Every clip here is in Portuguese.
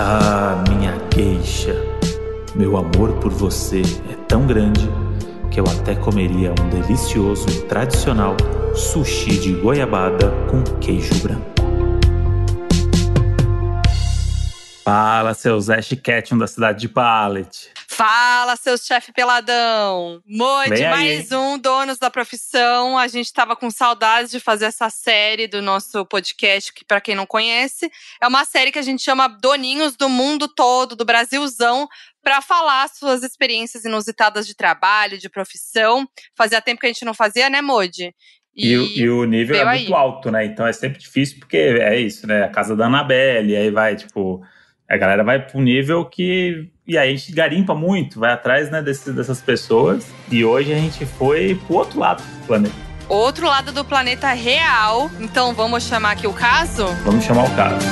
Ah, minha queixa. Meu amor por você é tão grande que eu até comeria um delicioso e tradicional sushi de goiabada com queijo branco. Fala, seu Zé Ketchum da cidade de Pallet. Fala, seus chefe peladão! Mode, mais um Donos da Profissão. A gente estava com saudades de fazer essa série do nosso podcast, que para quem não conhece, é uma série que a gente chama Doninhos do Mundo Todo, do Brasilzão, para falar suas experiências inusitadas de trabalho, de profissão. Fazia tempo que a gente não fazia, né, Modi? E, e, e, o nível é muito alto, né? Então é sempre difícil, porque é isso, né? A casa da Anabelle, aí vai, tipo, a galera vai para um nível que. E aí a gente garimpa muito, vai atrás né, desse, dessas pessoas. E hoje a gente foi pro outro lado do planeta. Outro lado do planeta real. Então vamos chamar aqui o caso? Vamos chamar o caso.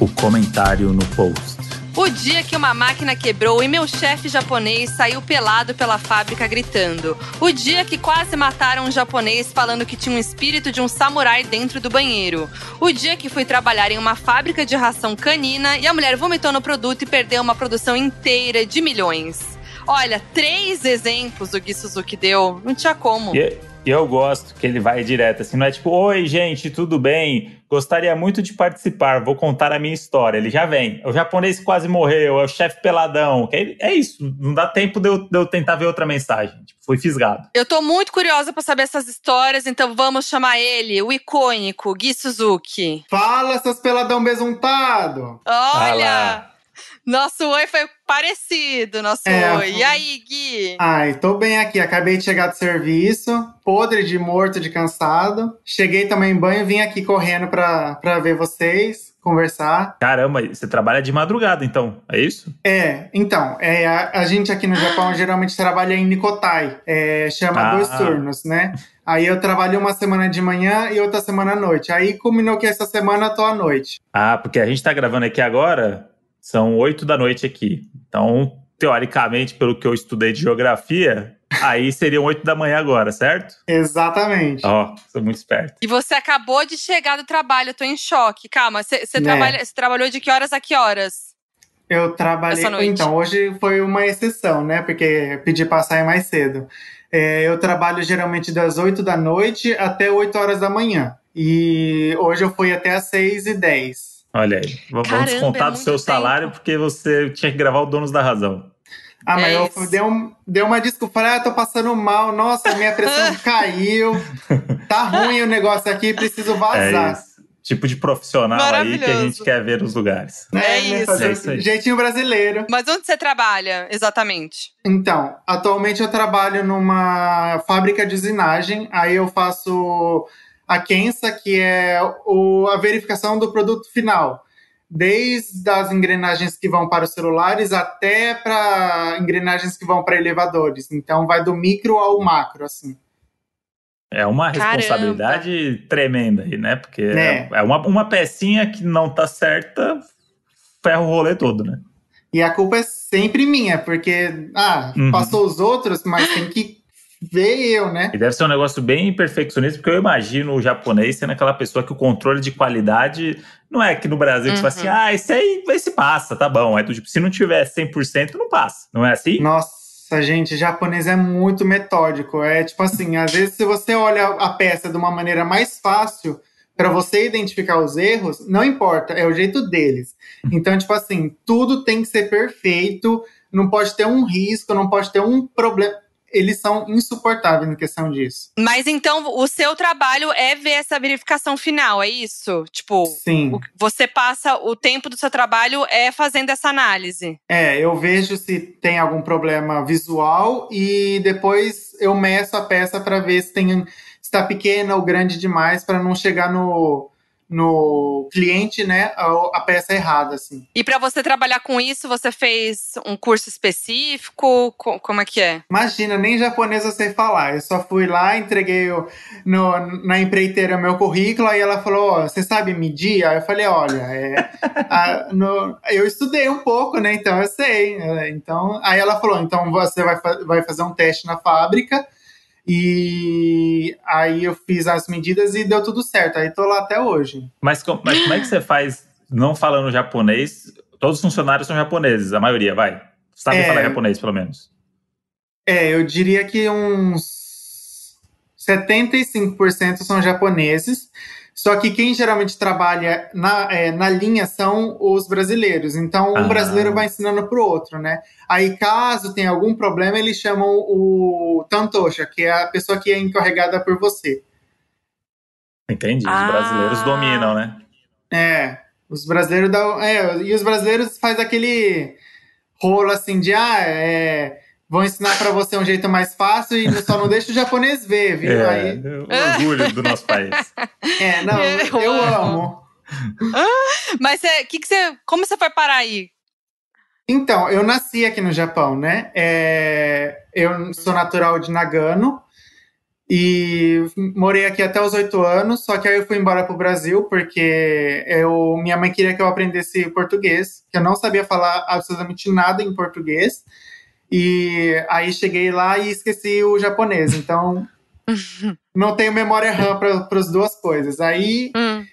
O comentário no post. O dia que uma máquina quebrou e meu chefe japonês saiu pelado pela fábrica gritando. O dia que quase mataram um japonês falando que tinha um espírito de um samurai dentro do banheiro. O dia que fui trabalhar em uma fábrica de ração canina e a mulher vomitou no produto e perdeu uma produção inteira de milhões. Olha, três exemplos do Gui Suzuki deu, não tinha como. Eu gosto que ele vai direto, assim, não é tipo, oi, gente, tudo bem? Gostaria muito de participar, vou contar a minha história. Ele já vem. O japonês quase morreu, é o chefe peladão. É isso, não dá tempo de eu, de eu tentar ver outra mensagem. Tipo, foi fisgado. Eu tô muito curiosa para saber essas histórias, então vamos chamar ele, o icônico Gui Suzuki. Fala, seus peladão besuntado! Olha! Nosso oi foi parecido, nosso é, oi. E aí, Gui? Ai, tô bem aqui. Acabei de chegar do serviço, podre de morto, de cansado. Cheguei, tomei banho, vim aqui correndo pra, pra ver vocês conversar. Caramba, você trabalha de madrugada, então, é isso? É, então, é, a, a gente aqui no Japão geralmente trabalha em Nikotai, é, chama ah. dois turnos, né? Aí eu trabalho uma semana de manhã e outra semana à noite. Aí culminou que essa semana eu tô à noite. Ah, porque a gente tá gravando aqui agora, são oito da noite aqui. Então, teoricamente, pelo que eu estudei de geografia, aí seriam oito da manhã agora, certo? Exatamente. Ó, oh, sou muito esperto. E você acabou de chegar do trabalho, eu tô em choque. Calma, você né? trabalha, trabalhou de que horas a que horas? Eu trabalhei. Então, hoje foi uma exceção, né? Porque pedi pra sair mais cedo. É, eu trabalho geralmente das 8 da noite até 8 horas da manhã. E hoje eu fui até às 6 e 10. Olha aí. Vamos Caramba, descontar é do seu tempo. salário porque você tinha que gravar o Donos da Razão. Ah, mas é eu dei, um, dei uma desculpa. Falei, ah, tô passando mal. Nossa, minha pressão caiu. Tá ruim o negócio aqui, preciso vazar. É tipo de profissional aí que a gente quer ver nos lugares. É, é isso. É isso Jeitinho brasileiro. Mas onde você trabalha, exatamente? Então, atualmente eu trabalho numa fábrica de usinagem. Aí eu faço a Kensa, que é o, a verificação do produto final. Desde as engrenagens que vão para os celulares até para engrenagens que vão para elevadores. Então vai do micro ao macro, assim. É uma responsabilidade Caramba. tremenda aí, né? Porque é, é uma, uma pecinha que não tá certa, ferra o rolê todo, né? E a culpa é sempre minha, porque, ah, uhum. passou os outros, mas tem que ver eu, né? E deve ser um negócio bem perfeccionista, porque eu imagino o japonês sendo aquela pessoa que o controle de qualidade não é aqui no Brasil que uhum. você fala assim, uhum. ah, esse aí esse passa, tá bom. É do tipo, se não tiver 100%, não passa. Não é assim? Nossa, gente, japonês é muito metódico. É tipo assim, às vezes se você olha a peça de uma maneira mais fácil, para você identificar os erros, não importa, é o jeito deles. Então, tipo assim, tudo tem que ser perfeito, não pode ter um risco, não pode ter um problema eles são insuportáveis na questão disso. Mas então o seu trabalho é ver essa verificação final, é isso? Tipo, Sim. você passa o tempo do seu trabalho é fazendo essa análise. É, eu vejo se tem algum problema visual e depois eu meço a peça para ver se tem está pequena ou grande demais para não chegar no no cliente, né, a, a peça errada, assim. E para você trabalhar com isso, você fez um curso específico? Como é que é? Imagina, nem japonês eu sei falar. Eu só fui lá, entreguei o, no, na empreiteira meu currículo, aí ela falou, oh, você sabe medir? Aí eu falei, olha, é, a, no, eu estudei um pouco, né, então eu sei. Então, aí ela falou, então você vai, vai fazer um teste na fábrica, e aí eu fiz as medidas e deu tudo certo. Aí tô lá até hoje. Mas, mas como é que você faz? não falando japonês, todos os funcionários são japoneses, a maioria, vai. Sabe é, falar japonês, pelo menos. É, eu diria que uns 75% são japoneses. Só que quem geralmente trabalha na, é, na linha são os brasileiros. Então, um ah. brasileiro vai ensinando para o outro, né? Aí, caso tenha algum problema, eles chamam o Tantosha, que é a pessoa que é encarregada por você. Entendi. Os ah. brasileiros dominam, né? É. Os brasileiros dão. É, e os brasileiros faz aquele rolo assim de ah, é vão ensinar para você um jeito mais fácil e só não deixa o japonês ver, viu? É, Aí... O orgulho do nosso país. É, não, eu, eu amo. Mas é, que que você, como você foi parar aí? Então, eu nasci aqui no Japão, né? É, eu sou natural de Nagano e morei aqui até os oito anos, só que aí eu fui embora para o Brasil porque eu, minha mãe queria que eu aprendesse português, que eu não sabia falar absolutamente nada em português. E aí cheguei lá e esqueci o japonês. Então, não tenho memória RAM para as duas coisas. Aí hum.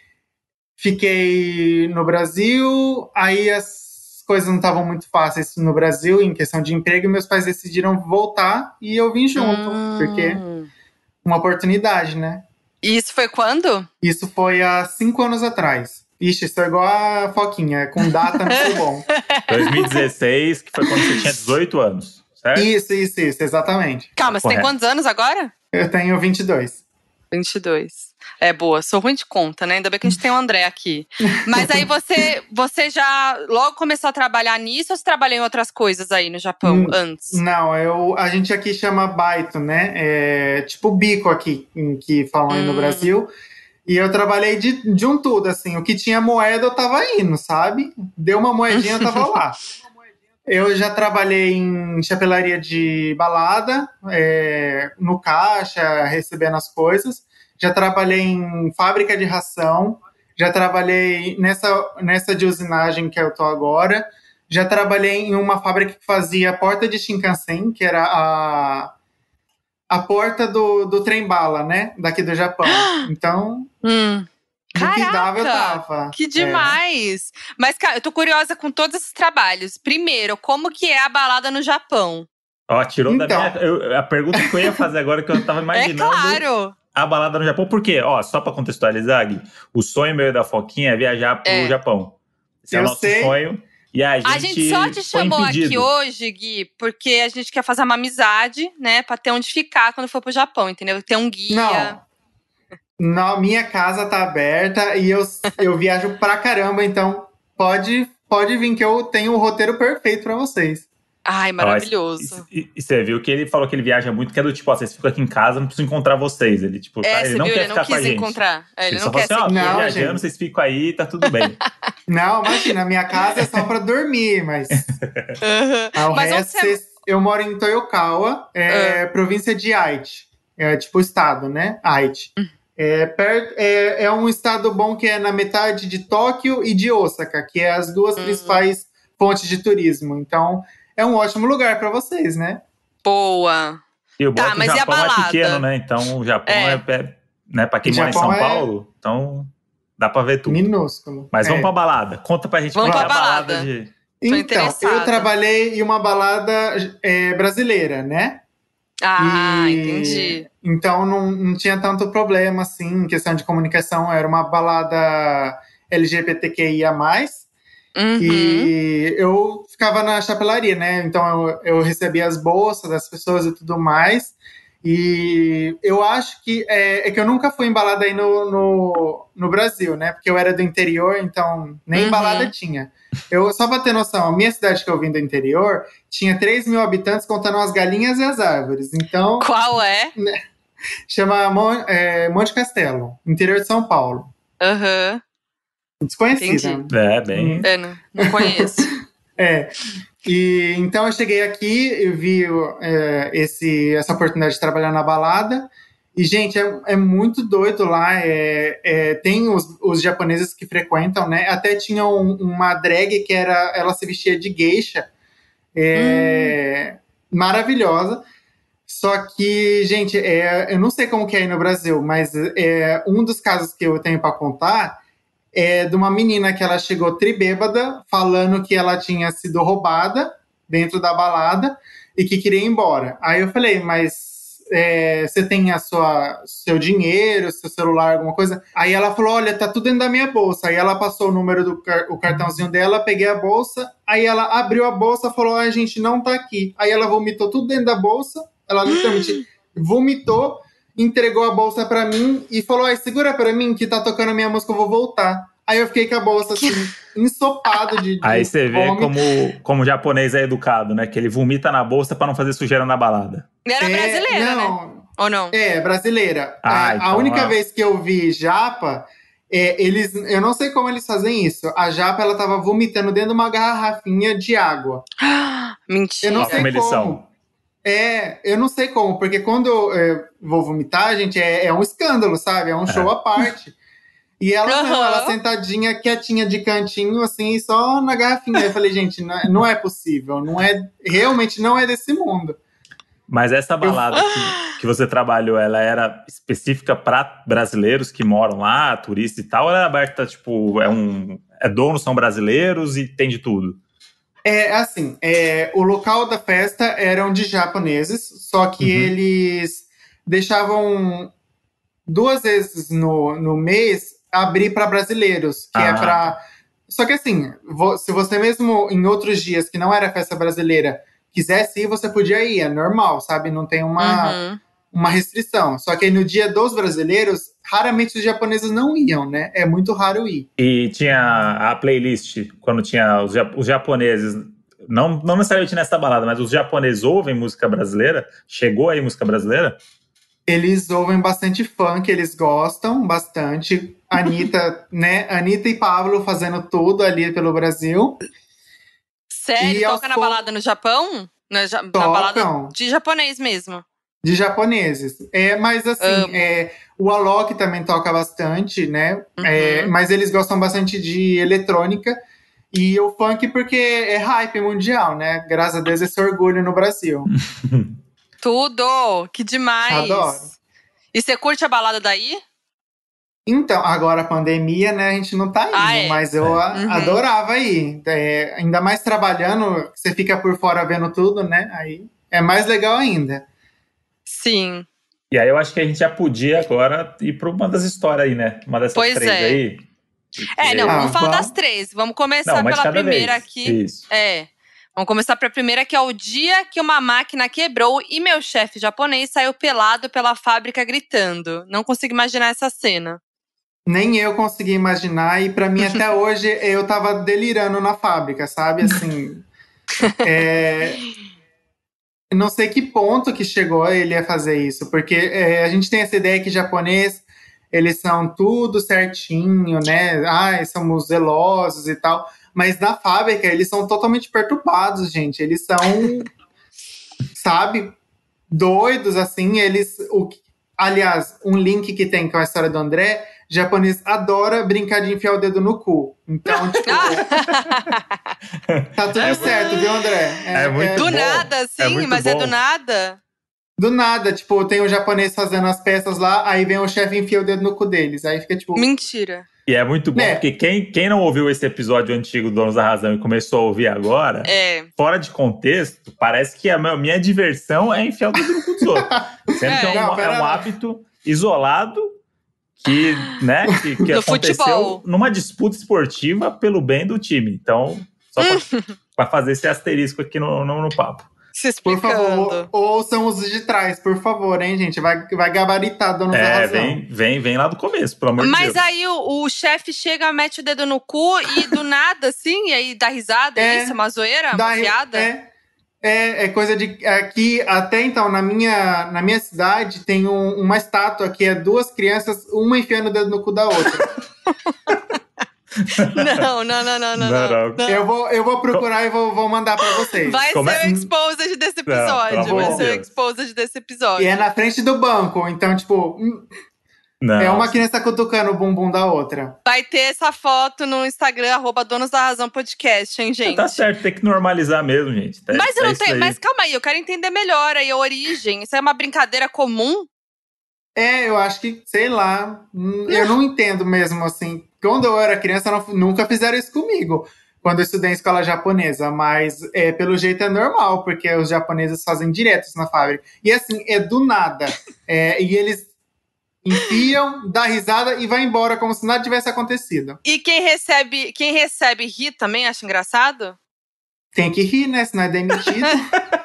fiquei no Brasil, aí as coisas não estavam muito fáceis no Brasil em questão de emprego, e meus pais decidiram voltar e eu vim junto, hum. porque uma oportunidade, né? E isso foi quando? Isso foi há cinco anos atrás. Ixi, isso é igual a Foquinha, com data não foi bom. 2016, que foi quando você tinha 18 anos, certo? Isso, isso, isso, exatamente. Calma, você Correto. tem quantos anos agora? Eu tenho 22. 22. É boa, sou ruim de conta, né? Ainda bem que a gente tem o André aqui. Mas aí você, você já logo começou a trabalhar nisso ou você trabalhou em outras coisas aí no Japão hum, antes? Não, eu, a gente aqui chama baito, né? É, tipo bico aqui, que falam aí no hum. Brasil. E eu trabalhei de, de um tudo, assim. O que tinha moeda, eu tava indo, sabe? Deu uma moedinha, eu tava lá. Eu já trabalhei em chapelaria de balada, é, no caixa, recebendo as coisas. Já trabalhei em fábrica de ração. Já trabalhei nessa, nessa de usinagem que eu tô agora. Já trabalhei em uma fábrica que fazia porta de Shinkansen, que era a, a porta do, do trem-bala, né? Daqui do Japão. Então, hum. Caraca, que dava, eu tava. Que demais! É. Mas, cara, eu tô curiosa com todos esses trabalhos. Primeiro, como que é a balada no Japão? Ó, tirou então. da minha. Eu, a pergunta que eu ia fazer agora, que eu tava é imaginando. É claro! A balada no Japão, por quê? Ó, só pra contextualizar, Gui, o sonho meu da Foquinha é viajar pro é. Japão. Esse eu é o nosso sei. sonho. E a gente, a gente só te chamou aqui hoje, Gui, porque a gente quer fazer uma amizade, né? Pra ter onde ficar quando for pro Japão, entendeu? Ter um guia. Não. Não, minha casa tá aberta e eu, eu viajo pra caramba, então pode, pode vir que eu tenho o roteiro perfeito para vocês. Ai, maravilhoso. E, e, você viu que ele falou que ele viaja muito, que é do tipo, ó, vocês ficam aqui em casa, não preciso encontrar vocês. Ele, tipo, é, tá, ele não viu? quer ele ficar não com a gente. Encontrar. É, ele, ele não quer assim, ó, não, viajando, gente. vocês ficam aí, tá tudo bem. não, imagina, minha casa é só pra dormir, mas. uhum. Mas resto, você... eu moro em Toyokawa, é, uhum. província de Aichi. É tipo estado, né? Aichi. Uhum. É, perto, é, é, um estado bom que é na metade de Tóquio e de Osaka, que é as duas uhum. principais pontes de turismo. Então, é um ótimo lugar para vocês, né? Boa. E o tá, mas Japão é pequeno, né? Então, o Japão é, é, é né, para quem mora em São é Paulo, então dá para ver tudo. Minúsculo. Mas vamos é. pra balada. Conta pra gente vamos pra balada. balada de... Então, eu trabalhei em uma balada brasileira, né? Ah, e, entendi. Então não, não tinha tanto problema, assim, em questão de comunicação. Era uma balada LGBTQIA. Uhum. E eu ficava na chapelaria, né? Então eu, eu recebia as bolsas das pessoas e tudo mais. E eu acho que é, é, que eu nunca fui embalada aí no, no, no, Brasil, né? Porque eu era do interior, então nem uhum. embalada tinha. Eu, só pra ter noção, a minha cidade que eu vim do interior tinha 3 mil habitantes contando as galinhas e as árvores. Então. Qual é? Né, chama Mon, é, Monte Castelo, interior de São Paulo. Aham. Uhum. Desconhecida. É, bem. É, não, não conheço. é. E então eu cheguei aqui, eu vi é, esse, essa oportunidade de trabalhar na balada. E, gente, é, é muito doido lá. É, é, tem os, os, japoneses que frequentam, né? Até tinha um, uma drag que era. Ela se vestia de geisha. É, hum. Maravilhosa. Só que, gente, é, eu não sei como que é aí no Brasil, mas é, um dos casos que eu tenho para contar é de uma menina que ela chegou tribêbada, falando que ela tinha sido roubada dentro da balada e que queria ir embora. Aí eu falei, mas é, você tem a sua seu dinheiro, seu celular, alguma coisa. Aí ela falou: olha, tá tudo dentro da minha bolsa. Aí ela passou o número do o cartãozinho dela, peguei a bolsa. Aí ela abriu a bolsa, falou: a gente não tá aqui. Aí ela vomitou tudo dentro da bolsa. Ela literalmente vomitou, entregou a bolsa para mim e falou: ai, segura para mim que tá tocando a minha música, eu vou voltar. Aí eu fiquei com a bolsa assim, ensopado de, de. Aí você vê como, como o japonês é educado, né? Que ele vomita na bolsa para não fazer sujeira na balada. Era é, brasileira, não, né? Ou não? É, brasileira. Ah, a, então, a única vez que eu vi japa, é, eles, eu não sei como eles fazem isso. A japa, ela tava vomitando dentro de uma garrafinha de água. Mentira. Eu não sei como. como. É, eu não sei como, porque quando eu vou vomitar, gente, é, é um escândalo, sabe? É um show é. à parte. E ela uhum. não, ela sentadinha, quietinha de cantinho, assim, só na garrafinha. Eu falei, gente, não é, não é possível, não é, realmente não é desse mundo. Mas essa balada que, que, você trabalhou, ela era específica para brasileiros que moram lá, turistas e tal, ou ela é aberta, tipo, é um. É donos são brasileiros e tem de tudo? É assim, é, o local da festa eram de japoneses, só que uhum. eles deixavam duas vezes no, no mês abrir para brasileiros, que é ah. é para. Só que assim, se você mesmo em outros dias que não era festa brasileira quisesse ir, você podia ir, é normal, sabe? Não tem uma, uhum. Uma restrição. Só que aí no dia dos brasileiros, raramente os japoneses não iam, né? É muito raro ir. E tinha a playlist, quando tinha os, os japoneses não, não necessariamente nessa balada, mas os japoneses ouvem música brasileira? Chegou aí música brasileira? Eles ouvem bastante funk, eles gostam bastante. Anitta, né? Anitta e Pablo fazendo tudo ali pelo Brasil. Sério? E Toca na balada no Japão? Na, na balada de japonês mesmo. De japoneses. É, mas assim, é, o Alok também toca bastante, né? Uhum. É, mas eles gostam bastante de eletrônica. E o funk porque é hype mundial, né? Graças a Deus esse orgulho no Brasil. Tudo! Que demais! Adoro. E você curte a balada daí? Então, agora a pandemia, né, a gente não tá indo, ah, é. mas eu uhum. adorava ir. É, ainda mais trabalhando, você fica por fora vendo tudo, né? Aí é mais legal ainda. Sim. E aí eu acho que a gente já podia agora ir para uma das histórias aí, né? Uma dessas pois três é. aí. É, não, vamos ah, falar das três. Vamos começar não, pela primeira vez. aqui. Isso. É. Vamos começar pela primeira, que é o dia que uma máquina quebrou e meu chefe japonês saiu pelado pela fábrica gritando. Não consigo imaginar essa cena. Nem eu consegui imaginar, e para mim até hoje eu tava delirando na fábrica, sabe? Assim. é, não sei que ponto que chegou ele a fazer isso, porque é, a gente tem essa ideia que japonês eles são tudo certinho, né? Ai, somos zelosos e tal. Mas na fábrica eles são totalmente perturbados, gente. Eles são, sabe, doidos assim. Eles, o, aliás, um link que tem com a história do André japonês adora brincar de enfiar o dedo no cu. Então, tipo. tá tudo é certo, muito... viu, André? É, é muito Do bom. nada, é sim, é mas bom. é do nada. Do nada, tipo, tem o japonês fazendo as peças lá, aí vem o chefe e enfia o dedo no cu deles. Aí fica tipo. Mentira. E é muito bom, é. porque quem, quem não ouviu esse episódio antigo do Donos da Razão e começou a ouvir agora, é. fora de contexto, parece que a minha diversão é enfiar o dedo no cu dos outros. Sendo é. que é um, não, é um hábito isolado que, né, que, que aconteceu futebol. numa disputa esportiva pelo bem do time. Então, só para fazer esse asterisco aqui no, no, no papo. Por favor, ouçam os de trás, por favor, hein, gente? Vai, vai gabaritar Donos é, da Razão. Vem, vem, vem lá do começo, pelo amor Mas de Deus. Mas aí o, o chefe chega, mete o dedo no cu e do nada, assim, e aí dá risada, é, isso? Uma zoeira? Uma piada? É. É, é, coisa de. Aqui, até então, na minha, na minha cidade, tem um, uma estátua que é duas crianças, uma enfiando o dedo no cu da outra. não, não, não, não, não, não, Eu, vou, eu vou procurar e vou, vou mandar pra vocês. Vai Como ser é? o exposed desse episódio. Não, vai ser o exposed desse episódio. E é na frente do banco, então, tipo. Não. É uma criança cutucando o bumbum da outra. Vai ter essa foto no Instagram, arroba Donos da Razão Podcast, hein, gente? Tá certo, tem que normalizar mesmo, gente. Tá, mas eu não tenho. Mas calma aí, eu quero entender melhor aí a origem. Isso é uma brincadeira comum? É, eu acho que, sei lá. Hum, eu não entendo mesmo, assim. quando eu era criança, não, nunca fizeram isso comigo. Quando eu estudei em escola japonesa, mas é, pelo jeito é normal, porque os japoneses fazem diretos na fábrica. E assim, é do nada. É, e eles enfiam, dá risada e vai embora como se nada tivesse acontecido. E quem recebe, quem recebe ri também acha engraçado? Tem que rir, né? Senão é demitido.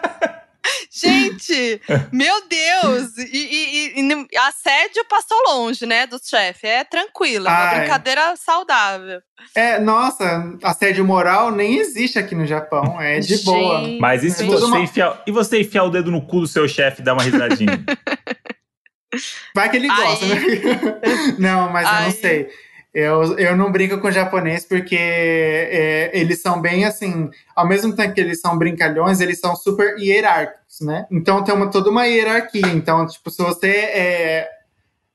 Gente, meu Deus! E, e, e, assédio passou longe, né, do chefe. É tranquilo, é uma brincadeira saudável. É, nossa, assédio moral nem existe aqui no Japão. É de Gente, boa. Mas e se você, uma... enfiar, e você enfiar o dedo no cu do seu chefe e dar uma risadinha? Vai que ele gosta, Aí... né? não, mas Aí... eu não sei. Eu, eu não brinco com japonês porque é, eles são bem assim, ao mesmo tempo que eles são brincalhões, eles são super hierárquicos, né? Então tem uma, toda uma hierarquia. Então, tipo, se você é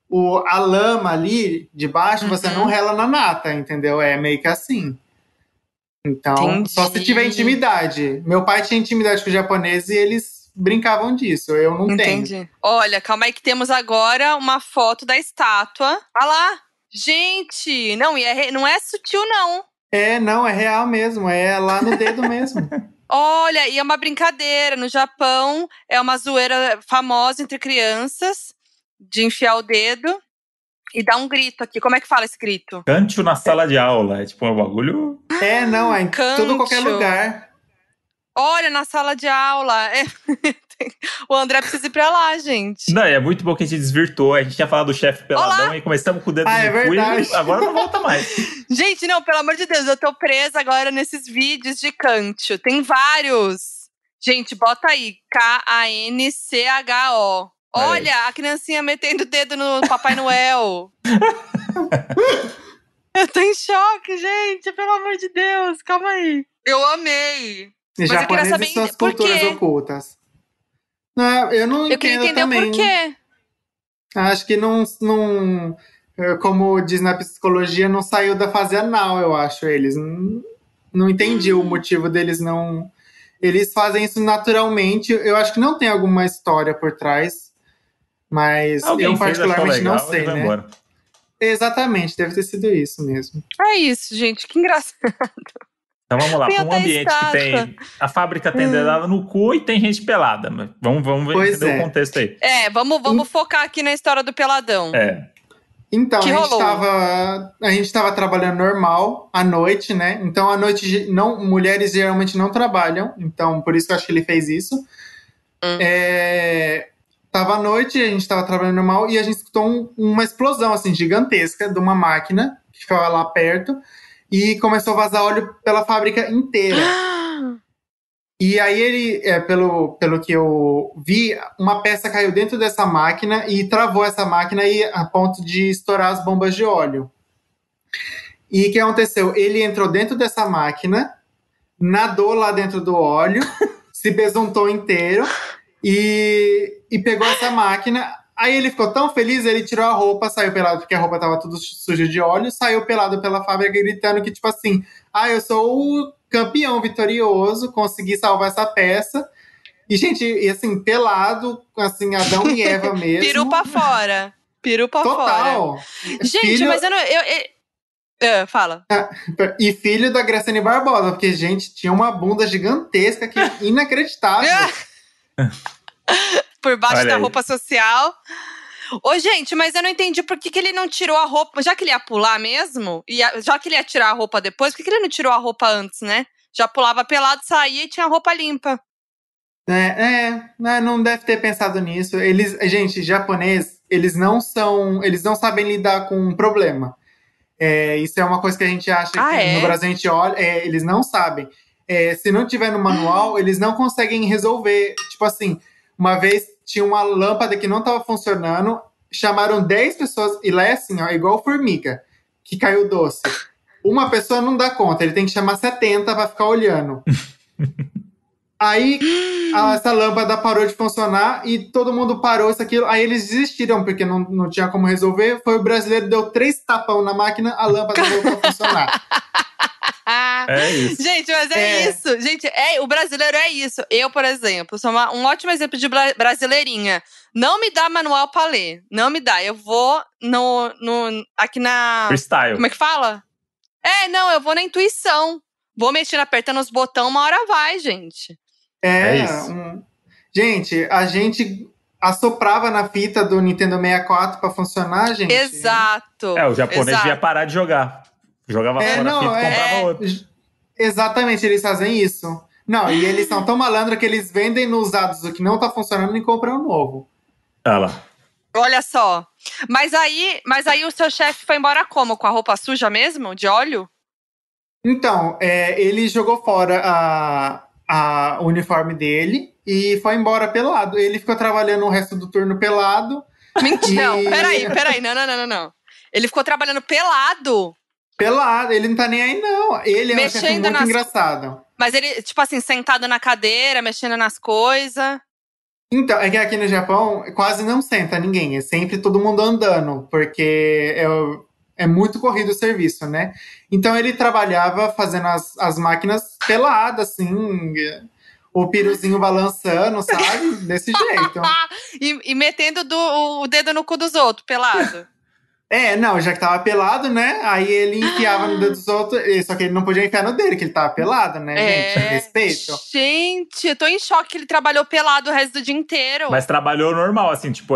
o, a lama ali de baixo, uhum. você não rela na nata, entendeu? É meio que assim. Então, Entendi. só se tiver intimidade. Meu pai tinha intimidade com o japonês e eles brincavam disso. Eu não Entendi. tenho. Olha, calma aí que temos agora uma foto da estátua. Olha lá, Gente, não, e é, não é sutil, não. É, não, é real mesmo. É lá no dedo mesmo. Olha, e é uma brincadeira. No Japão, é uma zoeira famosa entre crianças de enfiar o dedo e dar um grito aqui. Como é que fala esse grito? Cante na sala de aula. É tipo um bagulho. É, não, é em todo qualquer lugar. Olha, na sala de aula. É. o André precisa ir pra lá, gente. Não, é muito bom que a gente desvirtou. A gente tinha falado do chefe peladão Olá. e começamos com o dedo ah, é verdade. agora não volta mais. gente, não, pelo amor de Deus, eu tô presa agora nesses vídeos de canto. Tem vários. Gente, bota aí. K-A-N-C-H-O. Olha, a criancinha metendo o dedo no Papai Noel. eu tô em choque, gente. Pelo amor de Deus, calma aí. Eu amei. Mas eu queria saber suas por culturas quê? ocultas. Não, eu não eu queria entender também. por quê. Acho que não, não. Como diz na psicologia, não saiu da fase anal, eu acho. Eles. Não, não entendi hum. o motivo deles não. Eles fazem isso naturalmente. Eu acho que não tem alguma história por trás. Mas Alguém eu particularmente legal, não sei, né? Embora. Exatamente, deve ter sido isso mesmo. É isso, gente, que engraçado. Então vamos lá, para um ambiente estátua. que tem. A fábrica tem hum. dedada no cu e tem gente pelada. Vamos, vamos ver entender é. o contexto aí. É, vamos, vamos focar aqui na história do peladão. É. Então, que a gente, tava, a gente tava trabalhando normal à noite, né? Então, à noite, não, mulheres geralmente não trabalham. Então, por isso que eu acho que ele fez isso. Hum. É, tava à noite, a gente tava trabalhando normal e a gente escutou um, uma explosão, assim, gigantesca de uma máquina que ficava lá perto e começou a vazar óleo pela fábrica inteira. E aí ele, é, pelo, pelo que eu vi, uma peça caiu dentro dessa máquina e travou essa máquina aí a ponto de estourar as bombas de óleo. E o que aconteceu? Ele entrou dentro dessa máquina, nadou lá dentro do óleo, se besuntou inteiro e, e pegou essa máquina. Aí ele ficou tão feliz, ele tirou a roupa, saiu pelado, porque a roupa tava tudo suja de óleo, saiu pelado pela fábrica, gritando que, tipo assim, ah, eu sou o campeão vitorioso, consegui salvar essa peça. E, gente, e assim, pelado, assim, Adão e Eva mesmo. Piru pra fora. Piru pra Total. fora. Gente, filho... mas eu não. Eu, eu... Uh, fala. Ah, e filho da Graciane Barbosa, porque, gente, tinha uma bunda gigantesca que inacreditável. por baixo Olha da aí. roupa social. Ô, gente, mas eu não entendi por que, que ele não tirou a roupa. Já que ele ia pular mesmo, e já que ele ia tirar a roupa depois, por que, que ele não tirou a roupa antes, né? Já pulava pelado, saía e tinha a roupa limpa. É, é, né, não deve ter pensado nisso. Eles, gente, japonês, eles não são, eles não sabem lidar com um problema. É, isso é uma coisa que a gente acha ah, que é? no Brasil a gente olha, é, eles não sabem. É, se não tiver no manual, eles não conseguem resolver. Tipo assim, uma vez tinha uma lâmpada que não estava funcionando, chamaram 10 pessoas, e lá é assim, ó, igual formiga, que caiu doce. Uma pessoa não dá conta, ele tem que chamar 70 para ficar olhando. Aí a, essa lâmpada parou de funcionar e todo mundo parou isso aquilo. Aí eles desistiram porque não, não tinha como resolver. Foi o brasileiro deu três tapão na máquina, a lâmpada voltou a funcionar. é isso. Gente, mas é, é, isso. Gente, é, o brasileiro é isso. Eu, por exemplo, sou uma, um ótimo exemplo de brasileirinha. Não me dá manual pra ler. Não me dá. Eu vou no, no aqui na. Freestyle. Como é que fala? É, não, eu vou na intuição. Vou mexendo, apertando os botões, uma hora vai, gente. É, é um... gente, a gente assoprava na fita do Nintendo 64 para funcionar, gente. Exato. É, o japonês Exato. ia parar de jogar. Jogava é, fora não, a fita e é, comprava outro. Exatamente, eles fazem isso. Não, e eles são tão malandros que eles vendem nos usados o que não tá funcionando e compram um novo. Olha lá. Olha só. Mas aí, mas aí o seu chefe foi embora como? Com a roupa suja mesmo? De óleo? Então, é, ele jogou fora a, a, o uniforme dele e foi embora pelado. Ele ficou trabalhando o resto do turno pelado. Mentira, e... não, peraí, peraí, não, não, não, não, Ele ficou trabalhando pelado? Pelado, ele não tá nem aí, não. Ele é mexendo um chefe muito nas... engraçado. Mas ele, tipo assim, sentado na cadeira, mexendo nas coisas. Então, é que aqui no Japão quase não senta ninguém, é sempre todo mundo andando, porque é, é muito corrido o serviço, né? Então ele trabalhava fazendo as, as máquinas peladas, assim, o piruzinho balançando, sabe? Desse jeito. e, e, metendo do, o dedo no cu dos outros, pelado. É, não, já que tava pelado, né? Aí ele enfiava no dedo dos outros, só que ele não podia enfiar no dele, que ele tava pelado, né, é, gente? Respeito. Gente, eu tô em choque que ele trabalhou pelado o resto do dia inteiro. Mas trabalhou normal, assim, tipo,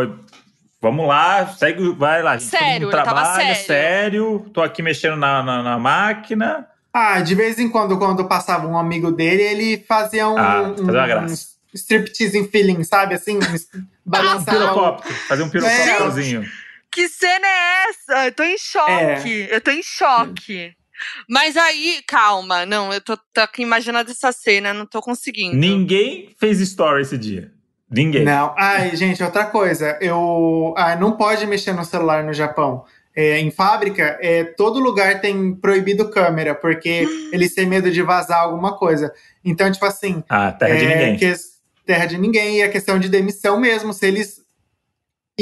vamos lá, segue, vai lá. Gente, sério, trabalho, sério. sério. Tô aqui mexendo na, na, na, máquina. Ah, de vez em quando, quando passava um amigo dele, ele fazia um, ah, um, um striptease feeling, sabe? Assim, balançar. Um pirocóptero, fazer um pirocópterozinho. É. Que cena é essa? Eu tô em choque. É. Eu tô em choque. Mas aí, calma, não, eu tô, tô aqui imaginando essa cena, não tô conseguindo. Ninguém fez story esse dia. Ninguém. Não. Ai, gente, outra coisa. Eu. Ah, não pode mexer no celular no Japão. É, em fábrica, é, todo lugar tem proibido câmera, porque eles têm medo de vazar alguma coisa. Então, tipo assim. Ah, terra é, de ninguém. Que, terra de ninguém. E é questão de demissão mesmo. Se eles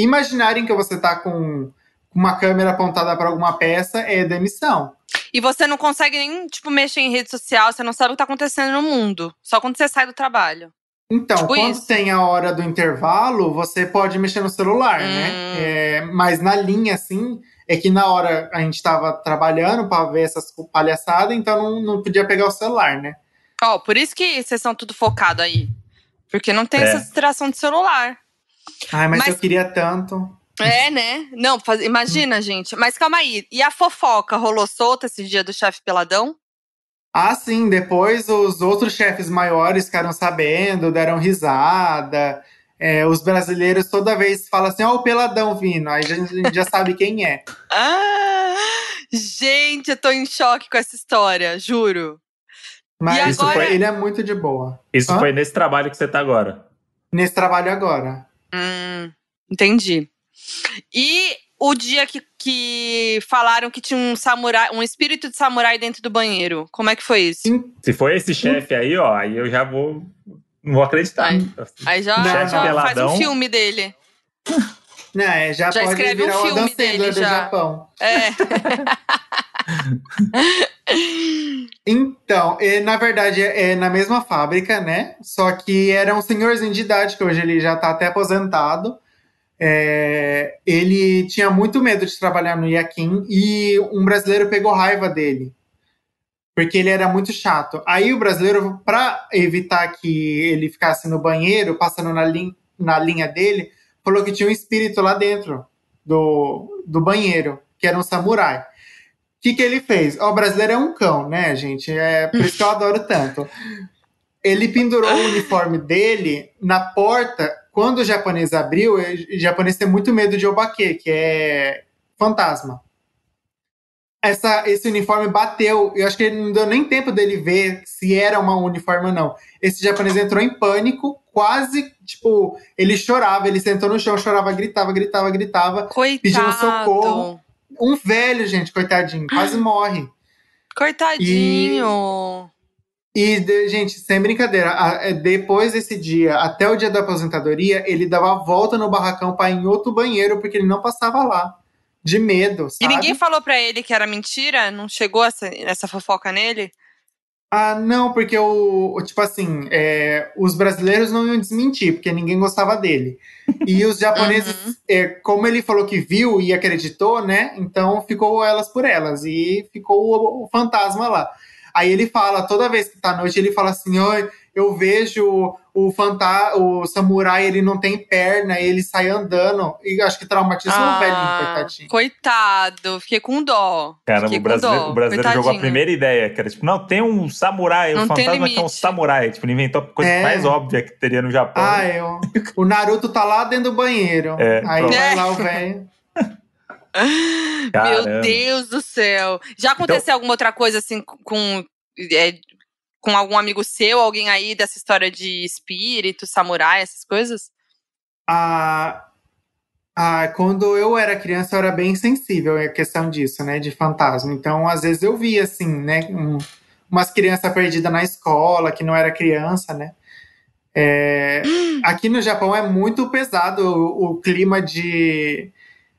imaginarem que você tá com uma câmera apontada para alguma peça, é demissão. E você não consegue nem, tipo, mexer em rede social, você não sabe o que tá acontecendo no mundo. Só quando você sai do trabalho. Então, tipo quando isso. tem a hora do intervalo, você pode mexer no celular, né? hum. né? É, mas na linha, assim, é que na hora a gente tava trabalhando para ver essas palhaçadas, então não, não podia pegar o celular, né? Ó, oh, por isso que vocês são tudo focado aí. Porque não tem é. essa distração de celular. Ai, mas, mas eu queria tanto. É, né? Não, faz, imagina, gente. Mas calma aí. E a fofoca rolou solta esse dia do chefe peladão? Ah, sim. Depois os outros chefes maiores ficaram sabendo, deram risada. É, os brasileiros toda vez falam assim: ó, oh, o peladão vindo. Aí a gente já sabe quem é. Ah, gente, eu tô em choque com essa história, juro. Mas agora... foi, ele é muito de boa. Isso Hã? foi nesse trabalho que você tá agora? Nesse trabalho agora. Hum, entendi. E o dia que, que falaram que tinha um samurai, um espírito de samurai dentro do banheiro, como é que foi isso? Se foi esse chefe aí, ó, aí eu já vou. Não vou acreditar. Aí, aí já, já faz um filme dele. Não, é, já, já pode escreve virar um filme dele do já. Japão. É. então, é, na verdade, é, é na mesma fábrica, né? Só que era um senhorzinho de idade, que hoje ele já tá até aposentado. É, ele tinha muito medo de trabalhar no Yakin e um brasileiro pegou raiva dele. Porque ele era muito chato. Aí o brasileiro, para evitar que ele ficasse no banheiro, passando na, na linha dele, falou que tinha um espírito lá dentro do, do banheiro, que era um samurai que, que ele fez? o brasileiro é um cão, né, gente? É por isso que eu adoro tanto. Ele pendurou o uniforme dele na porta. Quando o japonês abriu, o japonês tem muito medo de obake, que é fantasma. Essa, esse uniforme bateu. Eu acho que ele não deu nem tempo dele ver se era uma uniforme ou não. Esse japonês entrou em pânico, quase, tipo, ele chorava, ele sentou no chão, chorava, gritava, gritava, gritava, Coitado. pedindo socorro um velho, gente, coitadinho, quase morre. Coitadinho. E, e, gente, sem brincadeira, é, depois desse dia, até o dia da aposentadoria, ele dava a volta no barracão para ir em outro banheiro, porque ele não passava lá. De medo, sabe? E ninguém falou para ele que era mentira? Não chegou essa, essa fofoca nele? Ah, não, porque o, tipo assim, é, os brasileiros não iam desmentir, porque ninguém gostava dele. E os japoneses, uhum. é, como ele falou que viu e acreditou, né? Então ficou elas por elas e ficou o, o fantasma lá. Aí ele fala, toda vez que tá à noite, ele fala assim: Oi, eu vejo o fanta o samurai, ele não tem perna, ele sai andando. E acho que traumatizou ah, o velhinho, coitadinho. Coitado, fiquei com dó. Cara, fiquei o brasileiro, dó, o brasileiro jogou a primeira ideia, que era tipo, não, tem um samurai, não o fantasma que é um samurai. Tipo, ele inventou a coisa é. mais óbvia que teria no Japão. Ah, eu. o Naruto tá lá dentro do banheiro. É, Aí pronto. vai lá o velho. Meu Deus do céu. Já aconteceu então, alguma outra coisa assim com é, com algum amigo seu, alguém aí dessa história de espírito, samurai, essas coisas? Ah, ah, quando eu era criança, eu era bem sensível à questão disso, né, de fantasma. Então, às vezes eu via, assim, né, um, umas crianças perdidas na escola, que não era criança, né. É, aqui no Japão é muito pesado o, o clima de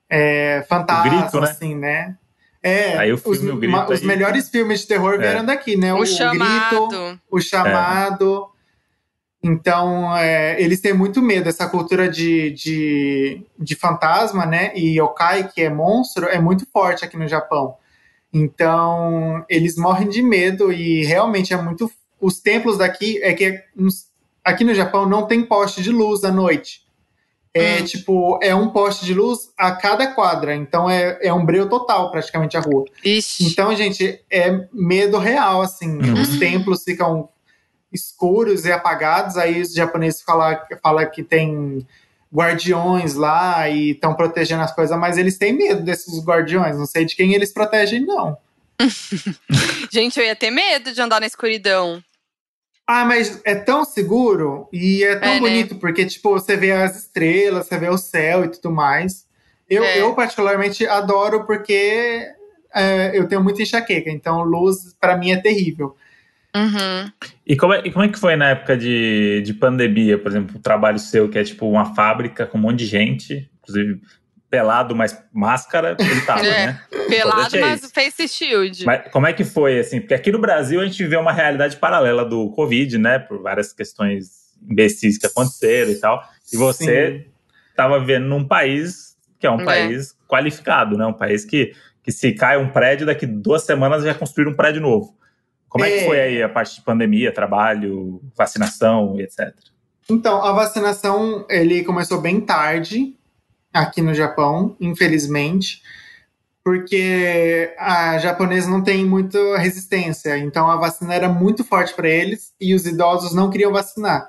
é, fantasma, grito, né? assim, né? É, aí o filme, os, o grito ma, os melhores filmes de terror é. vieram daqui, né? O, o chamado. grito, o chamado. É. Então, é, eles têm muito medo. Essa cultura de, de, de fantasma, né? E yokai, que é monstro, é muito forte aqui no Japão. Então, eles morrem de medo e realmente é muito. Os templos daqui é que aqui no Japão não tem poste de luz à noite. É hum. tipo, é um poste de luz a cada quadra. Então é, é um breu total, praticamente, a rua. Ixi. Então, gente, é medo real, assim. Uhum. Os templos ficam escuros e apagados. Aí os japoneses falam fala que tem guardiões lá e estão protegendo as coisas, mas eles têm medo desses guardiões. Não sei de quem eles protegem, não. gente, eu ia ter medo de andar na escuridão. Ah, mas é tão seguro e é tão é, né? bonito, né? porque, tipo, você vê as estrelas, você vê o céu e tudo mais. Eu, é. eu particularmente, adoro porque é, eu tenho muita enxaqueca, então luz, para mim, é terrível. Uhum. E, como é, e como é que foi na época de, de pandemia, por exemplo, o trabalho seu, que é tipo uma fábrica com um monte de gente, inclusive pelado, mas máscara, ele tava, é, né? Pelado, mas isso. face shield. Mas como é que foi, assim? Porque aqui no Brasil a gente viveu uma realidade paralela do Covid, né? Por várias questões imbecis que aconteceram e tal. E você estava vivendo num país que é um é. país qualificado, né? Um país que, que se cai um prédio, daqui duas semanas já construir um prédio novo. Como é, é que foi aí a parte de pandemia, trabalho, vacinação e etc? Então, a vacinação, ele começou bem tarde, aqui no Japão, infelizmente, porque a japonesa não tem muita resistência. Então a vacina era muito forte para eles e os idosos não queriam vacinar.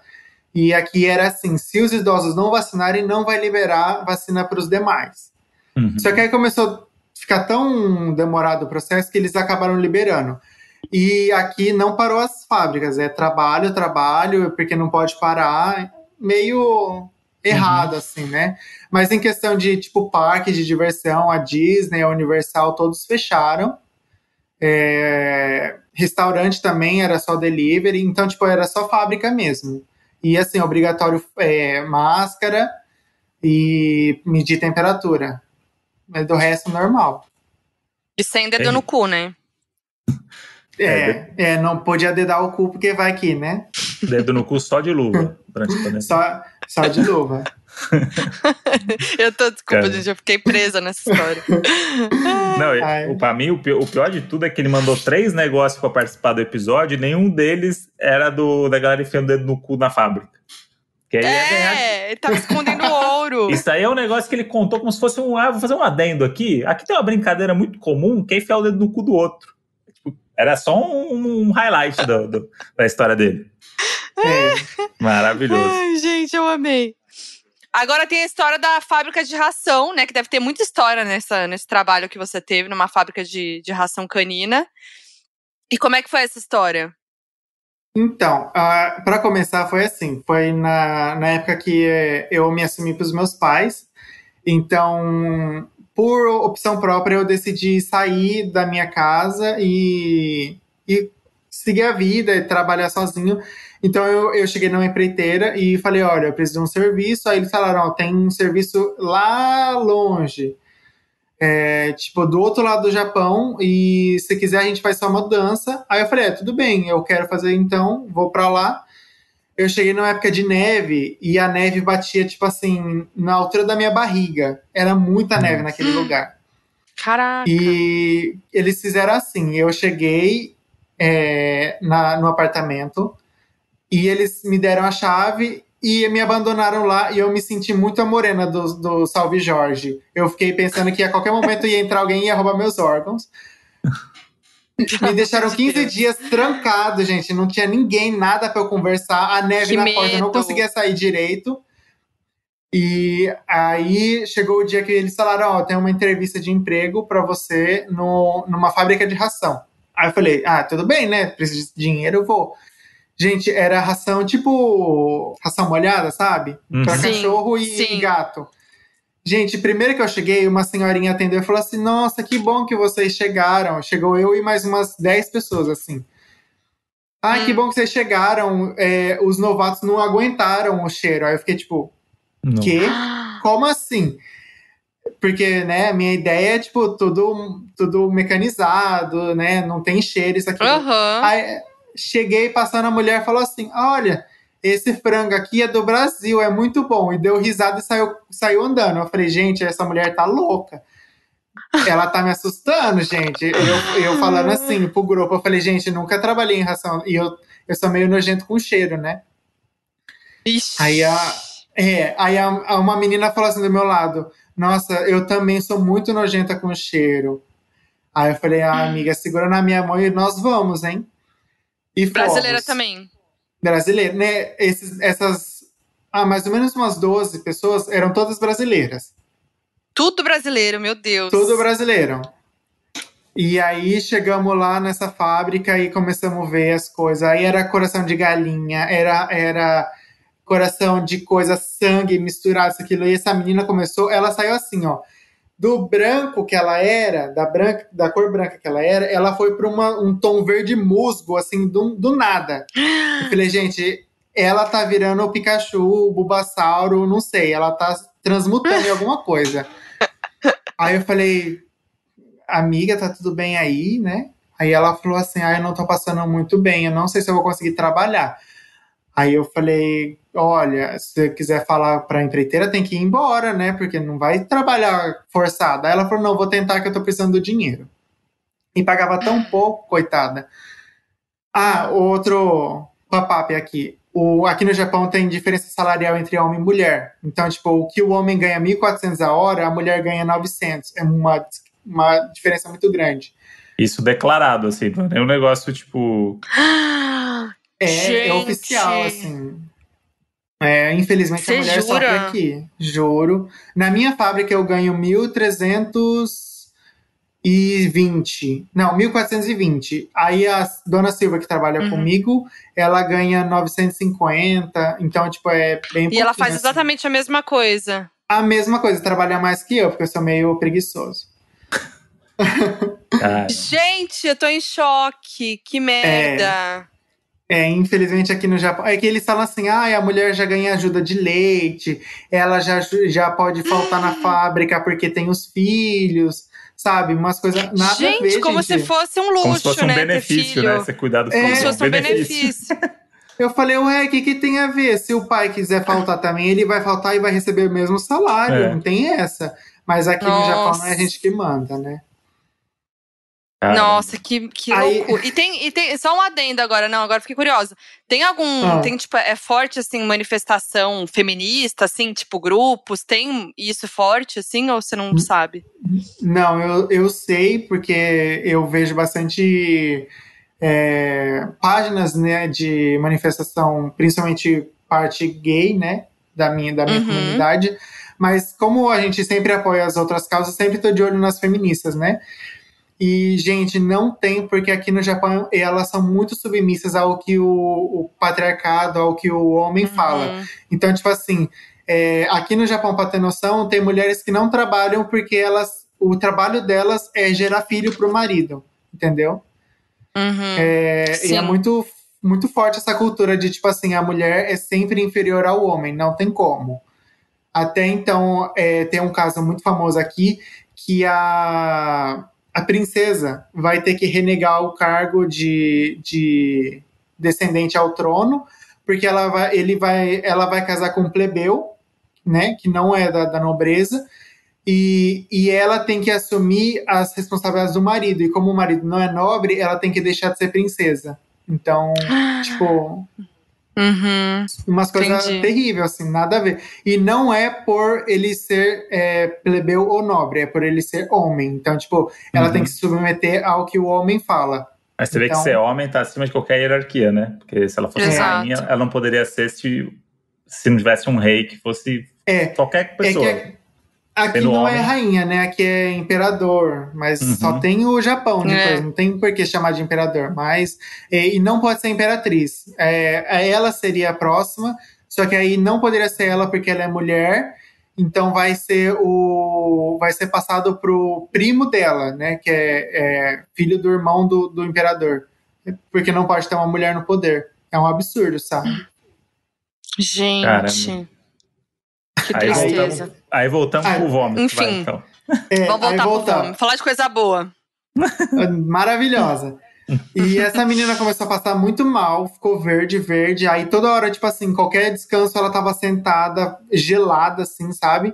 E aqui era assim: se os idosos não vacinarem, não vai liberar vacina para os demais. Uhum. Só que aí começou a ficar tão demorado o processo que eles acabaram liberando. E aqui não parou as fábricas, é trabalho, trabalho, porque não pode parar. Meio errado, uhum. assim, né? Mas em questão de, tipo, parque de diversão, a Disney, a Universal, todos fecharam. É... Restaurante também era só delivery, então, tipo, era só fábrica mesmo. E, assim, obrigatório é, máscara e medir temperatura. Mas do resto, normal. E sem dedo é. no cu, né? É, é, não podia dedar o cu porque vai aqui, né? Dedo no cu só de luva. só, só de luva. eu tô, desculpa, Cara. gente, eu fiquei presa nessa história. Não, pra mim, o pior de tudo é que ele mandou três negócios para participar do episódio e nenhum deles era do da galera enfiando o dedo no cu na fábrica. Que aí é, ganhar... ele tava escondendo ouro. Isso aí é um negócio que ele contou como se fosse um. Ah, vou fazer um adendo aqui. Aqui tem uma brincadeira muito comum que é enfiar o dedo no cu do outro. Tipo, era só um, um highlight do, do, da história dele. É. Maravilhoso. Ai, gente, eu amei. Agora tem a história da fábrica de ração, né? Que deve ter muita história nessa, nesse trabalho que você teve numa fábrica de, de ração canina. E como é que foi essa história? Então, uh, para começar, foi assim: foi na, na época que eu me assumi para os meus pais. Então, por opção própria, eu decidi sair da minha casa e, e seguir a vida e trabalhar sozinho. Então eu, eu cheguei numa empreiteira e falei: olha, eu preciso de um serviço. Aí eles falaram: ó, tem um serviço lá longe. é, tipo, do outro lado do Japão, e se quiser a gente faz só uma dança. Aí eu falei, é, tudo bem, eu quero fazer então, vou para lá. Eu cheguei numa época de neve e a neve batia, tipo assim, na altura da minha barriga. Era muita neve naquele lugar. Caraca! E eles fizeram assim: eu cheguei é, na, no apartamento e eles me deram a chave e me abandonaram lá e eu me senti muito a morena do, do Salve Jorge. Eu fiquei pensando que a qualquer momento ia entrar alguém e ia roubar meus órgãos. Me deixaram 15 dias trancado, gente. Não tinha ninguém, nada para eu conversar. A neve que na medo. porta, eu não conseguia sair direito. E aí chegou o dia que eles falaram: Ó, oh, tem uma entrevista de emprego para você no, numa fábrica de ração. Aí eu falei: Ah, tudo bem, né? Preciso de dinheiro, eu vou. Gente, era ração tipo ração molhada, sabe? Uhum. Pra sim, cachorro e, sim. gato. Gente, primeiro que eu cheguei, uma senhorinha atendeu e falou assim: Nossa, que bom que vocês chegaram. Chegou eu e mais umas 10 pessoas, assim. Ah, hum. que bom que vocês chegaram. É, os novatos não aguentaram o cheiro. Aí eu fiquei tipo: não. Quê? Como assim? Porque, né, a minha ideia é, tipo, tudo, tudo mecanizado, né? Não tem cheiro, isso aqui. Uhum. Aí, cheguei passando a mulher falou assim: olha, esse frango aqui é do Brasil, é muito bom. E deu risada e saiu, saiu andando. Eu falei, gente, essa mulher tá louca. Ela tá me assustando, gente. Eu, eu falando assim pro grupo, eu falei, gente, nunca trabalhei em ração. E eu, eu sou meio nojento com cheiro, né? Ixi. Aí, a, é, aí a, a uma menina falou assim do meu lado: Nossa, eu também sou muito nojenta com cheiro. Aí eu falei, ah, amiga, segura na minha mão e nós vamos, hein? E Brasileira fomos. também. Brasileira, né? Esses, essas, ah, mais ou menos umas 12 pessoas eram todas brasileiras. Tudo brasileiro, meu Deus. Tudo brasileiro. E aí chegamos lá nessa fábrica e começamos a ver as coisas. Aí era coração de galinha, era, era coração de coisa, sangue misturado, isso, aquilo. E essa menina começou, ela saiu assim, ó do branco que ela era, da, branca, da cor branca que ela era, ela foi para um tom verde musgo, assim, do, do nada. Eu falei, gente, ela tá virando o Pikachu, o Bulbasauro, não sei, ela tá transmutando em alguma coisa. Aí eu falei, amiga, tá tudo bem aí, né? Aí ela falou assim, ah, eu não tô passando muito bem, eu não sei se eu vou conseguir trabalhar. Aí eu falei, olha, se você quiser falar para a empreiteira, tem que ir embora, né? Porque não vai trabalhar forçada. Aí ela falou, não, vou tentar que eu tô precisando do dinheiro. E pagava tão pouco, coitada. Ah, outro papap aqui. O, aqui no Japão tem diferença salarial entre homem e mulher. Então, tipo, o que o homem ganha 1.400 a hora, a mulher ganha 900. É uma, uma diferença muito grande. Isso declarado, assim, não é um negócio, tipo… É, é oficial, assim. É, infelizmente Cê a mulher jura? sofre aqui. Juro. Na minha fábrica eu ganho 1.320. Não, 1.420. Aí a dona Silva, que trabalha uhum. comigo, ela ganha 950. Então, tipo, é bem E ela faz assim. exatamente a mesma coisa. A mesma coisa, trabalha mais que eu, porque eu sou meio preguiçoso. Gente, eu tô em choque. Que merda. É. É, infelizmente aqui no Japão, é que eles falam assim, ah, a mulher já ganha ajuda de leite, ela já, já pode faltar na fábrica porque tem os filhos, sabe? Umas coisas nada gente, a ver, como gente. se fosse um luxo, como se fosse um né, benefício, né? Ser cuidado do é, Como se fosse um benefício. Eu falei, ué, o que, que tem a ver? Se o pai quiser faltar também, ele vai faltar e vai receber o mesmo salário, é. não tem essa. Mas aqui Nossa. no Japão não é a gente que manda, né? Nossa, que, que Aí... loucura. E tem, e tem só um adendo agora, não, agora fiquei curiosa. Tem algum, ah. tem tipo, é forte assim, manifestação feminista, assim, tipo grupos, tem isso forte assim, ou você não sabe? Não, eu, eu sei, porque eu vejo bastante é, páginas, né, de manifestação, principalmente parte gay, né, da minha, da minha uhum. comunidade. Mas como a gente sempre apoia as outras causas, sempre tô de olho nas feministas, né? E, gente, não tem, porque aqui no Japão elas são muito submissas ao que o, o patriarcado, ao que o homem uhum. fala. Então, tipo assim, é, aqui no Japão, para ter noção, tem mulheres que não trabalham porque elas, o trabalho delas é gerar filho para o marido, entendeu? Uhum. É, e é muito, muito forte essa cultura de, tipo assim, a mulher é sempre inferior ao homem, não tem como. Até então, é, tem um caso muito famoso aqui que a, a princesa vai ter que renegar o cargo de, de descendente ao trono, porque ela vai, ele vai, ela vai casar com um plebeu, né, que não é da, da nobreza, e, e ela tem que assumir as responsabilidades do marido. E como o marido não é nobre, ela tem que deixar de ser princesa. Então, tipo. Uhum, umas coisas terríveis, assim, nada a ver. E não é por ele ser é, plebeu ou nobre, é por ele ser homem. Então, tipo, ela uhum. tem que se submeter ao que o homem fala. Mas você então, vê que então ser homem tá acima de qualquer hierarquia, né? Porque se ela fosse Exato. rainha, ela não poderia ser se, se não tivesse um rei que fosse é, qualquer pessoa. É que, Aqui não é homem. é rainha, né? Aqui é imperador, mas uhum. só tem o Japão depois, é. não tem por que chamar de imperador. Mas e, e não pode ser imperatriz. É, ela seria a próxima, só que aí não poderia ser ela porque ela é mulher. Então vai ser o vai ser passado pro primo dela, né? Que é, é filho do irmão do, do imperador, porque não pode ter uma mulher no poder. É um absurdo, sabe? Gente. Caramba. Que aí Voltamos, aí voltamos pro vômito. Enfim. Vai, então. é, Vamos voltar pro vômito. Falar de coisa boa. Maravilhosa. E essa menina começou a passar muito mal, ficou verde, verde. Aí toda hora, tipo assim, qualquer descanso ela tava sentada, gelada, assim, sabe?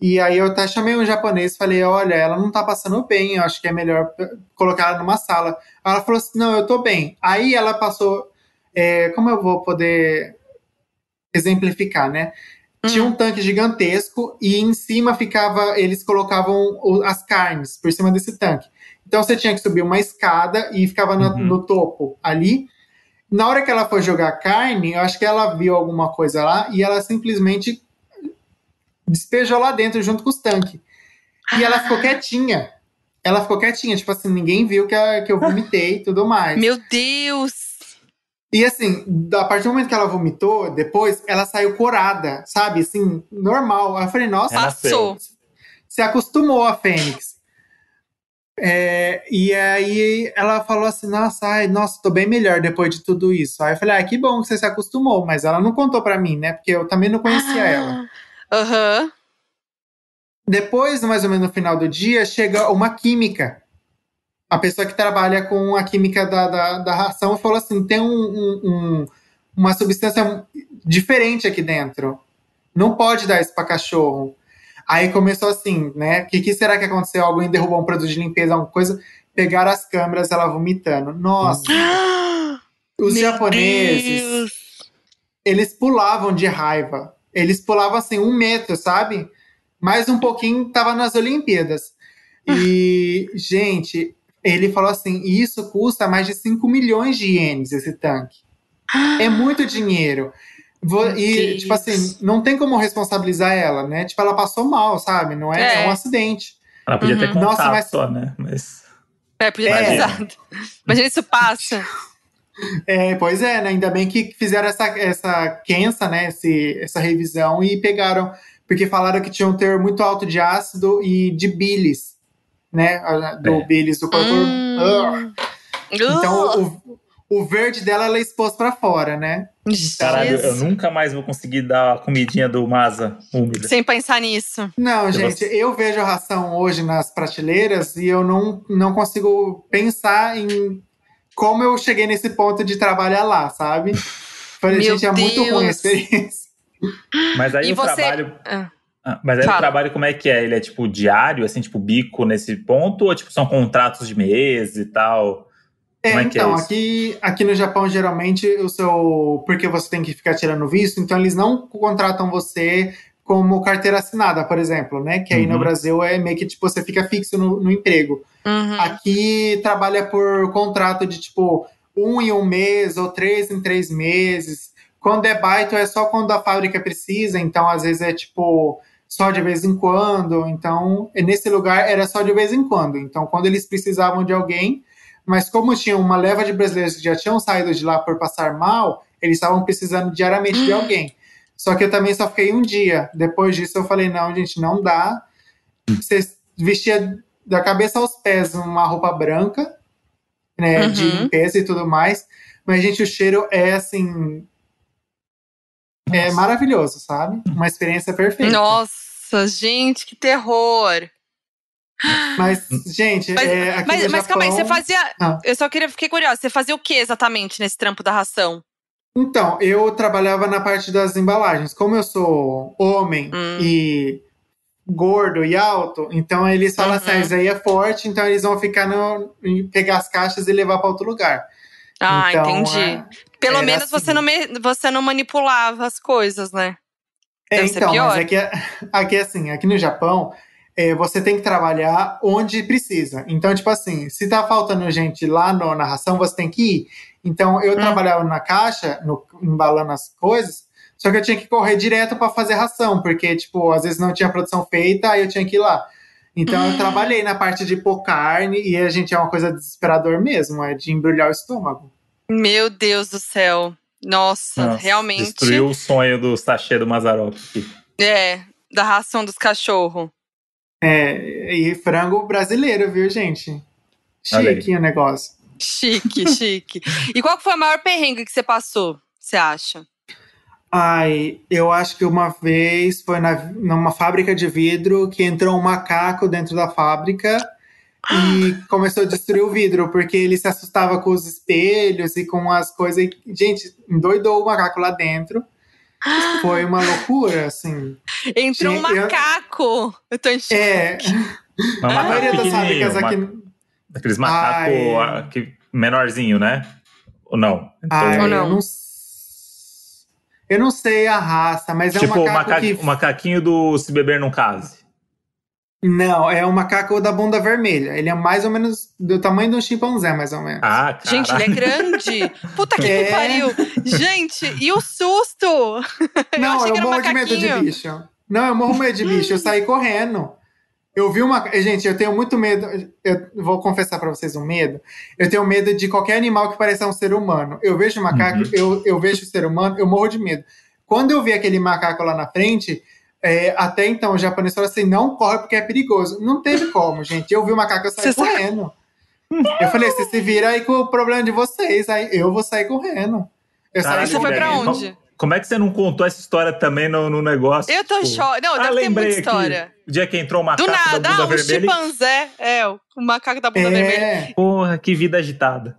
E aí eu até chamei um japonês e falei: olha, ela não tá passando bem, eu acho que é melhor colocar ela numa sala. Ela falou assim: não, eu tô bem. Aí ela passou. É, como eu vou poder exemplificar, né? Tinha um hum. tanque gigantesco e em cima ficava, eles colocavam as carnes por cima desse tanque. Então você tinha que subir uma escada e ficava no, uhum. no topo ali. Na hora que ela foi jogar carne, eu acho que ela viu alguma coisa lá e ela simplesmente despejou lá dentro junto com os tanques. E ela ficou quietinha. Ela ficou quietinha, tipo assim, ninguém viu que, que eu vomitei e tudo mais. Meu Deus! E assim, a partir do momento que ela vomitou, depois, ela saiu corada, sabe? Assim, normal. Aí eu falei, nossa, passou. Se acostumou a Fênix. É, e aí ela falou assim: nossa, ai, nossa, tô bem melhor depois de tudo isso. Aí eu falei, ah, que bom que você se acostumou, mas ela não contou pra mim, né? Porque eu também não conhecia ah, ela. Aham. Uh -huh. Depois, mais ou menos no final do dia, chega uma química a pessoa que trabalha com a química da, da, da ração falou assim: tem um, um, um, uma substância diferente aqui dentro. Não pode dar isso para cachorro. Aí começou assim, né? O que, que, será que aconteceu? Alguém derrubou um produto de limpeza, alguma coisa. Pegaram as câmeras, ela vomitando. Nossa! Os Meu japoneses, Deus. eles pulavam de raiva. Eles pulavam assim um metro, sabe? Mais um pouquinho, tava nas Olimpíadas. E, gente, ele falou assim: isso custa mais de 5 milhões de ienes, esse tanque. É muito dinheiro. E, tipo assim, não tem como responsabilizar ela, né? Tipo, ela passou mal, sabe? Não é, é. é um acidente. Ela podia uhum. ter contato Nossa, mas... só, né? Mas... É, podia ter é. exato. Imagina isso passa. É, pois é, né? Ainda bem que fizeram essa, essa quensa, né? Esse, essa revisão e pegaram, porque falaram que tinha um teor muito alto de ácido e de bilis né? Do é. Billis, do corpo. Hum. Então, o, o verde dela ela é exposto para fora, né? Caralho, eu nunca mais vou conseguir dar a comidinha do Masa úmida. Sem pensar nisso. Não, gente, eu vejo a ração hoje nas prateleiras e eu não, não consigo pensar em como eu cheguei nesse ponto de trabalhar lá, sabe? Falei, gente, é muito ruim a experiência. Mas aí e o você... trabalho. Ah. Ah, mas aí Fala. o trabalho como é que é? Ele é tipo diário, assim, tipo bico nesse ponto? Ou tipo são contratos de mês e tal? É, é, é então, é aqui, aqui no Japão, geralmente, o seu. Porque você tem que ficar tirando visto, então eles não contratam você como carteira assinada, por exemplo, né? Que aí uhum. no Brasil é meio que tipo, você fica fixo no, no emprego. Uhum. Aqui trabalha por contrato de tipo um em um mês ou três em três meses. Quando é baito, é só quando a fábrica precisa, então às vezes é tipo só de vez em quando. Então, nesse lugar era só de vez em quando. Então, quando eles precisavam de alguém, mas como tinha uma leva de brasileiros que já tinham saído de lá por passar mal, eles estavam precisando diariamente de alguém. Só que eu também só fiquei um dia. Depois disso, eu falei: não, gente, não dá. Você vestia da cabeça aos pés uma roupa branca, né, uhum. de limpeza e tudo mais. Mas, gente, o cheiro é assim é maravilhoso, sabe? Uma experiência perfeita. Nossa, gente, que terror! Mas, gente, mas, é, mas, mas Japão... calma aí, você fazia. Ah. Eu só queria fiquei curiosa, você fazia o que exatamente nesse trampo da ração? Então, eu trabalhava na parte das embalagens. Como eu sou homem hum. e gordo e alto, então eles falam assim, uhum. assim: ah, isso aí é forte, então eles vão ficar no. pegar as caixas e levar para outro lugar. Ah, então, entendi. É, Pelo menos assim. você, não me, você não manipulava as coisas, né? É, então, mas aqui, é, aqui é assim, aqui no Japão, é, você tem que trabalhar onde precisa. Então, tipo assim, se tá faltando gente lá na ração, você tem que ir. Então, eu hum. trabalhava na caixa, no, embalando as coisas, só que eu tinha que correr direto para fazer ração, porque, tipo, às vezes não tinha produção feita, aí eu tinha que ir lá. Então, eu hum. trabalhei na parte de pôr carne, e a gente é uma coisa desesperador mesmo, é de embrulhar o estômago. Meu Deus do céu. Nossa, Nossa realmente. Destruiu o sonho do sachê do Mazarop. É, da ração dos cachorros. É, e frango brasileiro, viu, gente? Chique o negócio. Chique, chique. e qual foi a maior perrengue que você passou, você acha? Ai, eu acho que uma vez foi na, numa fábrica de vidro que entrou um macaco dentro da fábrica e começou a destruir o vidro, porque ele se assustava com os espelhos e com as coisas. Gente, endoidou o macaco lá dentro. Foi uma loucura, assim. Entrou um macaco! Eu, tô em choque. É. a maioria das fábricas aqui. Aqueles macacos menorzinho, né? Ou não? Então, Ai, Ou não? Eu não, eu não sei a raça, mas tipo, é um macaco. Tipo, que... o macaquinho do Se Beber Não Case. Não, é um macaco da bunda vermelha. Ele é mais ou menos do tamanho de um chimpanzé, mais ou menos. Ah, Gente, ele é grande. Puta que é... pariu. Gente, e o susto? Não, eu, eu morro de medo de bicho. Não, eu morro de medo de bicho. Eu saí correndo. Eu vi uma. Gente, eu tenho muito medo. Eu vou confessar para vocês um medo. Eu tenho medo de qualquer animal que pareça um ser humano. Eu vejo macaco, uhum. eu, eu vejo o ser humano, eu morro de medo. Quando eu vi aquele macaco lá na frente, é, até então, o japonês falou assim: não corre porque é perigoso. Não teve como, gente. Eu vi o macaco sair Você correndo. Sabe? Eu falei: você se vira aí com o problema de vocês, aí eu vou sair correndo. Eu Caralho, você foi pra onde? Como é que você não contou essa história também no, no negócio? Eu tô tipo... choque. Não, ah, deve ter muita história. Aqui, o dia que entrou o macaco Do nada, da bunda ah, vermelha. um chimpanzé. É, o macaco da bunda é. vermelha. Porra, que vida agitada.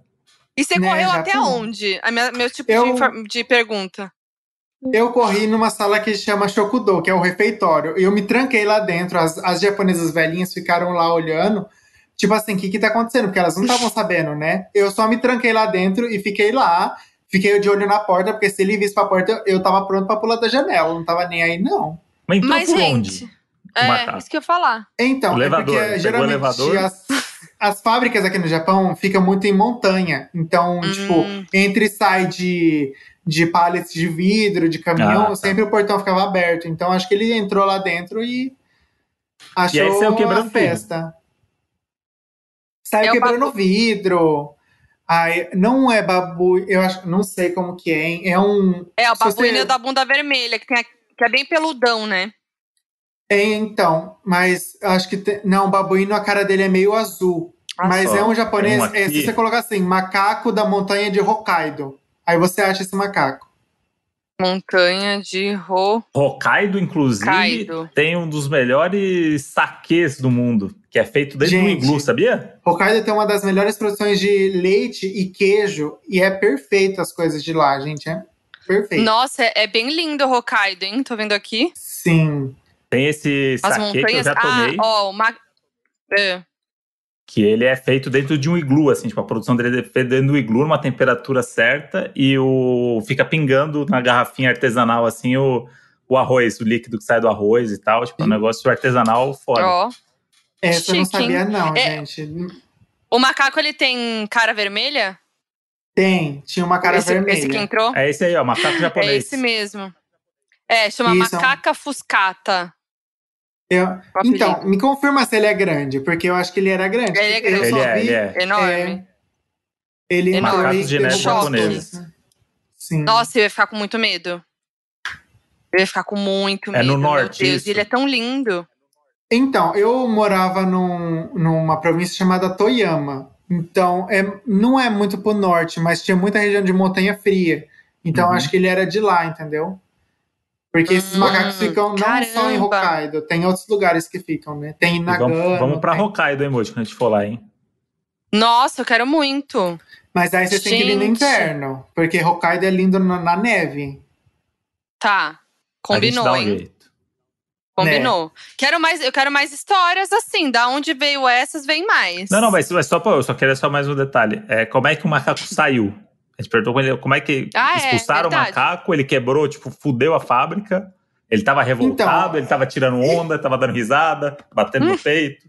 E você né, correu até onde? A minha, meu tipo eu... de, de pergunta. Eu corri numa sala que chama Shokudo, que é o refeitório. E eu me tranquei lá dentro. As, as japonesas velhinhas ficaram lá olhando. Tipo assim, o que que tá acontecendo? Porque elas não estavam sabendo, né? Eu só me tranquei lá dentro e fiquei lá. Fiquei de olho na porta, porque se ele visse pra porta, eu tava pronto pra pular da janela. Não tava nem aí, não. Mas então Mas, por gente, onde? É, isso que eu ia falar. Então, o elevador, é porque geralmente as, as fábricas aqui no Japão ficam muito em montanha. Então, hum. tipo, entre e sai de de pallets de vidro, de caminhão, ah, tá. sempre o portão ficava aberto. Então acho que ele entrou lá dentro e achou e aí quebrando a festa. Saiu é quebrando babu... vidro. Ai, não é babu, eu acho, não sei como que é, hein? É um. É, o babuíno você... da bunda vermelha, que, tem a, que é bem peludão, né? É, então, mas acho que. Tem, não, o babuíno, a cara dele é meio azul. Ah, mas só. é um japonês. Um é, se você colocar assim, macaco da montanha de Hokkaido. Aí você acha esse macaco. Montanha de Ho... Hokkaido, inclusive, Hokkaido. tem um dos melhores saques do mundo, que é feito dentro do iglu, sabia? Hokkaido tem uma das melhores produções de leite e queijo, e é perfeito as coisas de lá, gente. É perfeito. Nossa, é bem lindo o Hokkaido, hein? Tô vendo aqui. Sim. Tem esse saque que eu já tomei. Ah, ó, uma... É que ele é feito dentro de um iglu, assim, tipo, a produção dele é feita dentro do iglu, numa temperatura certa, e o fica pingando na garrafinha artesanal, assim, o, o arroz, o líquido que sai do arroz e tal, tipo, é um negócio artesanal fora. Ó. Oh. Essa eu não sabia não, é, gente. O macaco, ele tem cara vermelha? Tem, tinha uma cara esse, vermelha. Esse que entrou? É esse aí, ó, macaco japonês. É esse mesmo. É, chama Isso. macaca fuscata. Eu, então, me confirma se ele é grande, porque eu acho que ele era grande. Ele é grande. Ele é, ele é. Enorme. É, ele Enorme. de neve japoneses. Sim. Nossa, eu ia ficar com muito medo. Eu ia ficar com muito medo. É no norte. Meu Deus, ele é tão lindo. Então, eu morava num, numa província chamada Toyama. Então, é, não é muito pro norte, mas tinha muita região de montanha fria. Então, uhum. acho que ele era de lá, entendeu? Porque esses hum, macacos ficam não caramba. só em Hokkaido, tem outros lugares que ficam, né? Tem em Nagano. Vamos, vamos pra tem... Hokkaido, hein, Moji, quando a gente for lá, hein? Nossa, eu quero muito. Mas aí você tem que ir no inverno, porque Hokkaido é lindo na, na neve. Tá. Combinou, um hein? Jeito. Combinou. Né? Quero mais, eu quero mais histórias assim. Da onde veio essas, vem mais. Não, não, mas, mas só eu só queria só mais um detalhe. É, como é que o macaco saiu? A gente perguntou como é que ah, é, expulsaram é, o macaco, ele quebrou, tipo, fudeu a fábrica. Ele tava revoltado, então, ele tava tirando onda, tava dando risada, batendo hum. no peito.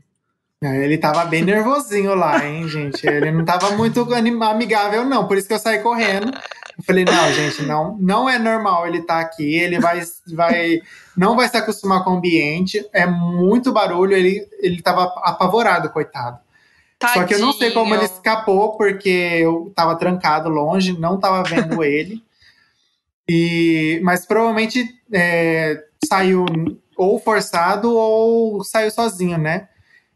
É, ele tava bem nervosinho lá, hein, gente? Ele não tava muito amigável, não. Por isso que eu saí correndo. Eu falei, não, gente, não, não é normal ele estar tá aqui. Ele vai, vai, não vai se acostumar com o ambiente. É muito barulho. Ele, ele tava apavorado, coitado. Tadinho. Só que eu não sei como ele escapou, porque eu tava trancado longe, não tava vendo ele. E, mas provavelmente é, saiu ou forçado ou saiu sozinho, né?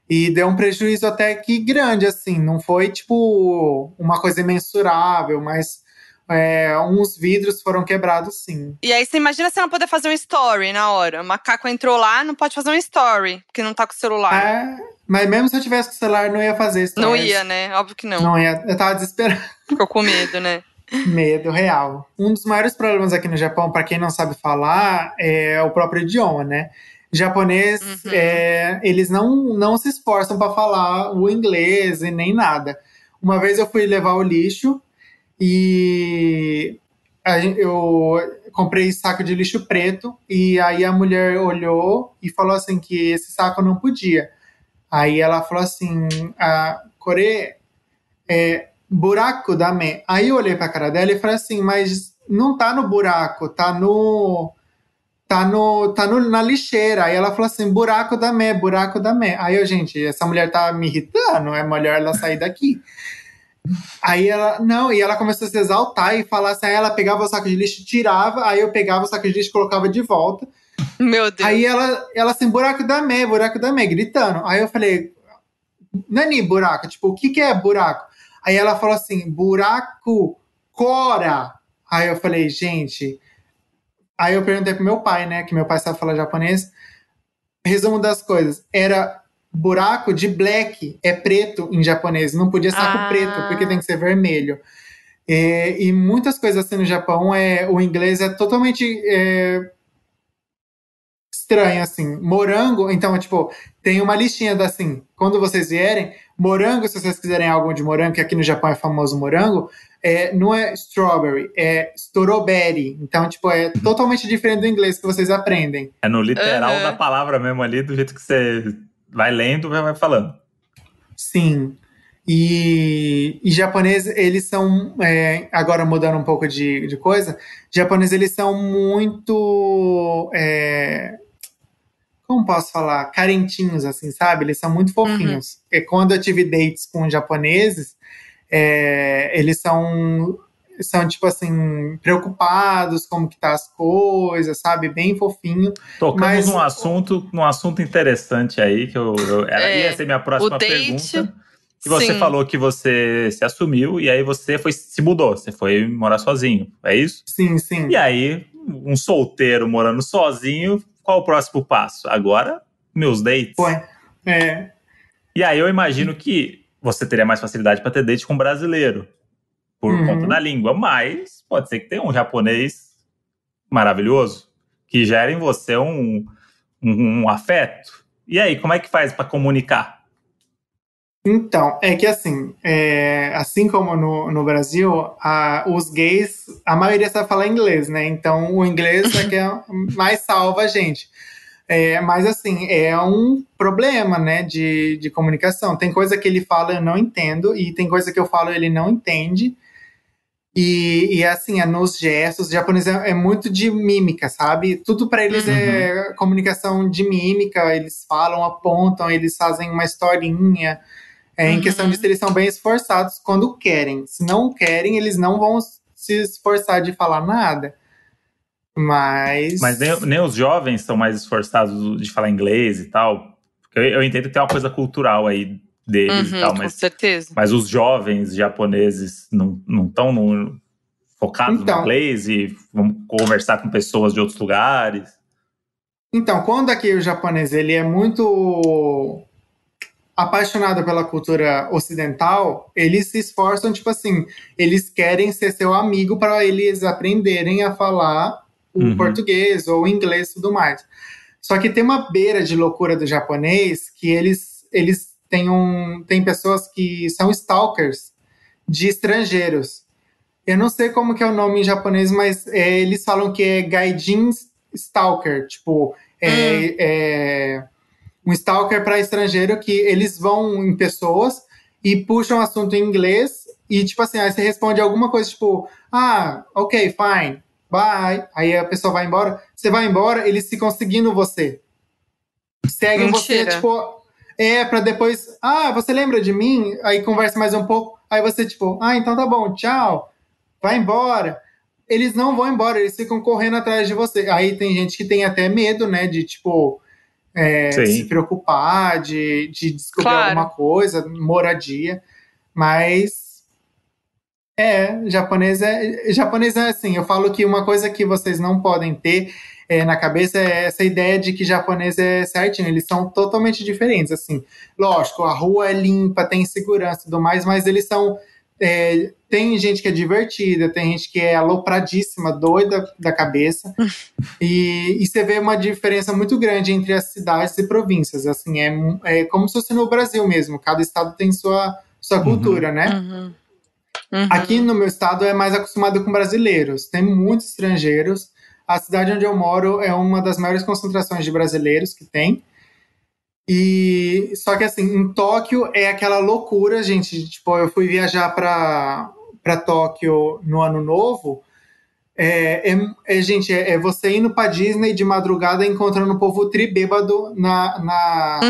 E deu um prejuízo até que grande, assim. Não foi, tipo, uma coisa imensurável, mas é, uns vidros foram quebrados, sim. E aí você imagina você não poder fazer um story na hora. O macaco entrou lá, não pode fazer um story, porque não tá com o celular. É, mas mesmo se eu tivesse com o celular, não ia fazer stories. Não ia, né? Óbvio que não. Não ia. Eu tava desesperado. Ficou com medo, né? Medo real. Um dos maiores problemas aqui no Japão, para quem não sabe falar, é o próprio idioma, né? japonês, uhum. é, eles não, não se esforçam para falar o inglês e nem nada. Uma vez eu fui levar o lixo e eu comprei saco de lixo preto e aí a mulher olhou e falou assim que esse saco não podia. Aí ela falou assim, a Core é buraco da me. Aí eu olhei para a cara dela e falei assim, mas não tá no buraco, tá no tá, no, tá no, na lixeira. Aí ela falou assim: buraco da mé, buraco da mé. Aí eu, gente, essa mulher tá me irritando, é melhor ela sair daqui. Aí ela, não, e ela começou a se exaltar e falar assim: aí ela pegava o saco de lixo, tirava, aí eu pegava o saco de lixo colocava de volta. Meu Deus. Aí ela, ela assim, buraco da mé, buraco da mé, gritando. Aí eu falei, Nani, buraco, tipo, o que que é buraco? Aí ela falou assim, buraco, cora. Aí eu falei, gente, Aí eu perguntei pro meu pai, né? Que meu pai sabe falar japonês. Resumo das coisas. Era buraco de black, é preto em japonês. Não podia saco ah. preto, porque tem que ser vermelho. É, e muitas coisas assim no Japão, é, o inglês é totalmente é, estranho, assim. Morango, então, tipo, tem uma listinha da assim, quando vocês vierem, morango, se vocês quiserem algo de morango, que aqui no Japão é famoso morango, é, não é strawberry, é strawberry. Então, tipo, é totalmente diferente do inglês que vocês aprendem. É no literal uhum. da palavra mesmo ali, do jeito que você vai lendo e vai falando. Sim. E, e japonês, eles são, é, agora mudando um pouco de, de coisa, japonês, eles são muito, é, como posso falar, carentinhos, assim, sabe? Eles são muito fofinhos. Uhum. E quando eu tive dates com japoneses, é, eles são são tipo assim preocupados como que tá as coisas, sabe, bem fofinho. Tocamos mas... num assunto, num assunto interessante aí que eu, eu é, ia ser minha próxima pergunta. E você Sim. falou que você se assumiu e aí você foi se mudou, você foi morar sozinho, é isso? Sim, sim. E aí, um solteiro morando sozinho, qual o próximo passo? Agora, meus dates. Foi. É. E aí eu imagino que você teria mais facilidade para ter date com brasileiro, por uhum. conta da língua. Mas pode ser que tenha um japonês maravilhoso que gere em você um, um, um afeto. E aí, como é que faz para comunicar? Então, é que assim, é, assim como no, no Brasil, a, os gays, a maioria sabe falar inglês, né? Então o inglês é que é mais salva a gente. É, mas assim, é um problema, né, de, de comunicação. Tem coisa que ele fala eu não entendo, e tem coisa que eu falo ele não entende. E, e assim, é nos gestos, o japonês é, é muito de mímica, sabe? Tudo para eles é uhum. é comunicação de mímica, eles falam, apontam, eles fazem uma historinha. É, uhum. Em questão de eles são bem esforçados quando querem. Se não querem, eles não vão se esforçar de falar nada. Mas. Mas nem, nem os jovens são mais esforçados de falar inglês e tal. Eu, eu entendo que tem uma coisa cultural aí deles uhum, e tal, mas. Com certeza. Mas os jovens japoneses não estão focados então, no inglês e vamos conversar com pessoas de outros lugares? Então, quando aqui o japonês ele é muito apaixonado pela cultura ocidental, eles se esforçam, tipo assim, eles querem ser seu amigo para eles aprenderem a falar o uhum. português ou o inglês e tudo mais. Só que tem uma beira de loucura do japonês que eles, eles têm, um, têm pessoas que são stalkers de estrangeiros. Eu não sei como que é o nome em japonês, mas é, eles falam que é gaijin stalker, tipo, é, hum. é um stalker para estrangeiro que eles vão em pessoas e puxam assunto em inglês e, tipo assim, aí você responde alguma coisa, tipo, ah, ok, fine, bye. Aí a pessoa vai embora. Você vai embora, eles ficam seguindo você. Seguem Mentira. você, tipo, é, pra depois, ah, você lembra de mim? Aí conversa mais um pouco. Aí você, tipo, ah, então tá bom, tchau, vai embora. Eles não vão embora, eles ficam correndo atrás de você. Aí tem gente que tem até medo, né, de, tipo, é, se preocupar, de, de descobrir claro. alguma coisa, moradia. Mas é, japonês é, japonês é assim. Eu falo que uma coisa que vocês não podem ter é, na cabeça é essa ideia de que japonês é certinho. Eles são totalmente diferentes. Assim, lógico, a rua é limpa, tem segurança e tudo mais, mas eles são é, tem gente que é divertida, tem gente que é alopradíssima, doida da cabeça. e, e você vê uma diferença muito grande entre as cidades e províncias. Assim, é, é como se fosse no Brasil mesmo. Cada estado tem sua, sua uhum. cultura, né? Uhum. Uhum. Aqui no meu estado é mais acostumado com brasileiros. Tem muitos estrangeiros. A cidade onde eu moro é uma das maiores concentrações de brasileiros que tem. E só que assim, em Tóquio é aquela loucura, gente. Tipo, eu fui viajar para para Tóquio no ano novo. É, é, é gente, é, é, você indo para Disney de madrugada encontrando o povo tribêbado na, na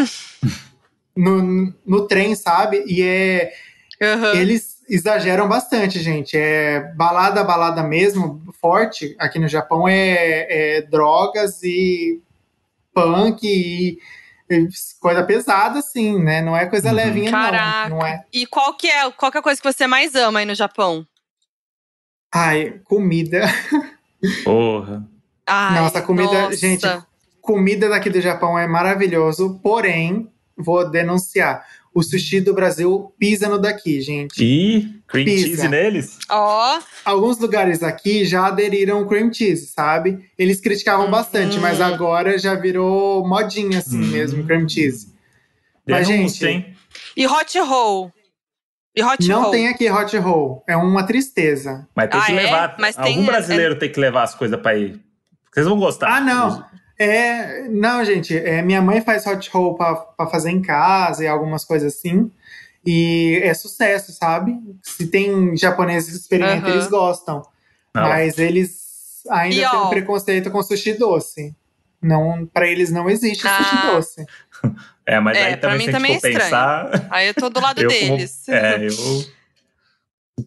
no, no trem, sabe? E é uhum. eles exageram bastante, gente. É balada, balada mesmo, forte aqui no Japão é, é drogas e punk e coisa pesada, assim, né? Não é coisa uhum. levinha, Caraca. não. não é. E qual que é, qual que é a coisa que você mais ama aí no Japão? Ai, comida. Porra. Ai, nossa, comida, nossa. gente, comida daqui do Japão é maravilhoso, porém, vou denunciar o sushi do Brasil pisa no daqui, gente. E cream pisa. cheese neles? Ó. Oh. Alguns lugares aqui já aderiram cream cheese, sabe? Eles criticavam uhum. bastante, mas agora já virou modinha assim uhum. mesmo, cream cheese. Mas, gente. Hein? E hot roll? E hot não roll? tem aqui hot roll. É uma tristeza. Mas tem ah, que levar. É? Mas algum tem, brasileiro é... tem que levar as coisas pra ir. Vocês vão gostar. Ah, não. É, não, gente, é, minha mãe faz hot roll para fazer em casa e algumas coisas assim. E é sucesso, sabe? Se tem japoneses que experimentam, uhum. eles gostam. Não. Mas eles ainda e, têm ó, um preconceito com sushi doce. Não, para eles não existe ah. sushi doce. É, mas é, aí também, se a gente for é pensar. Aí eu tô do lado eu deles. Como, é, eu.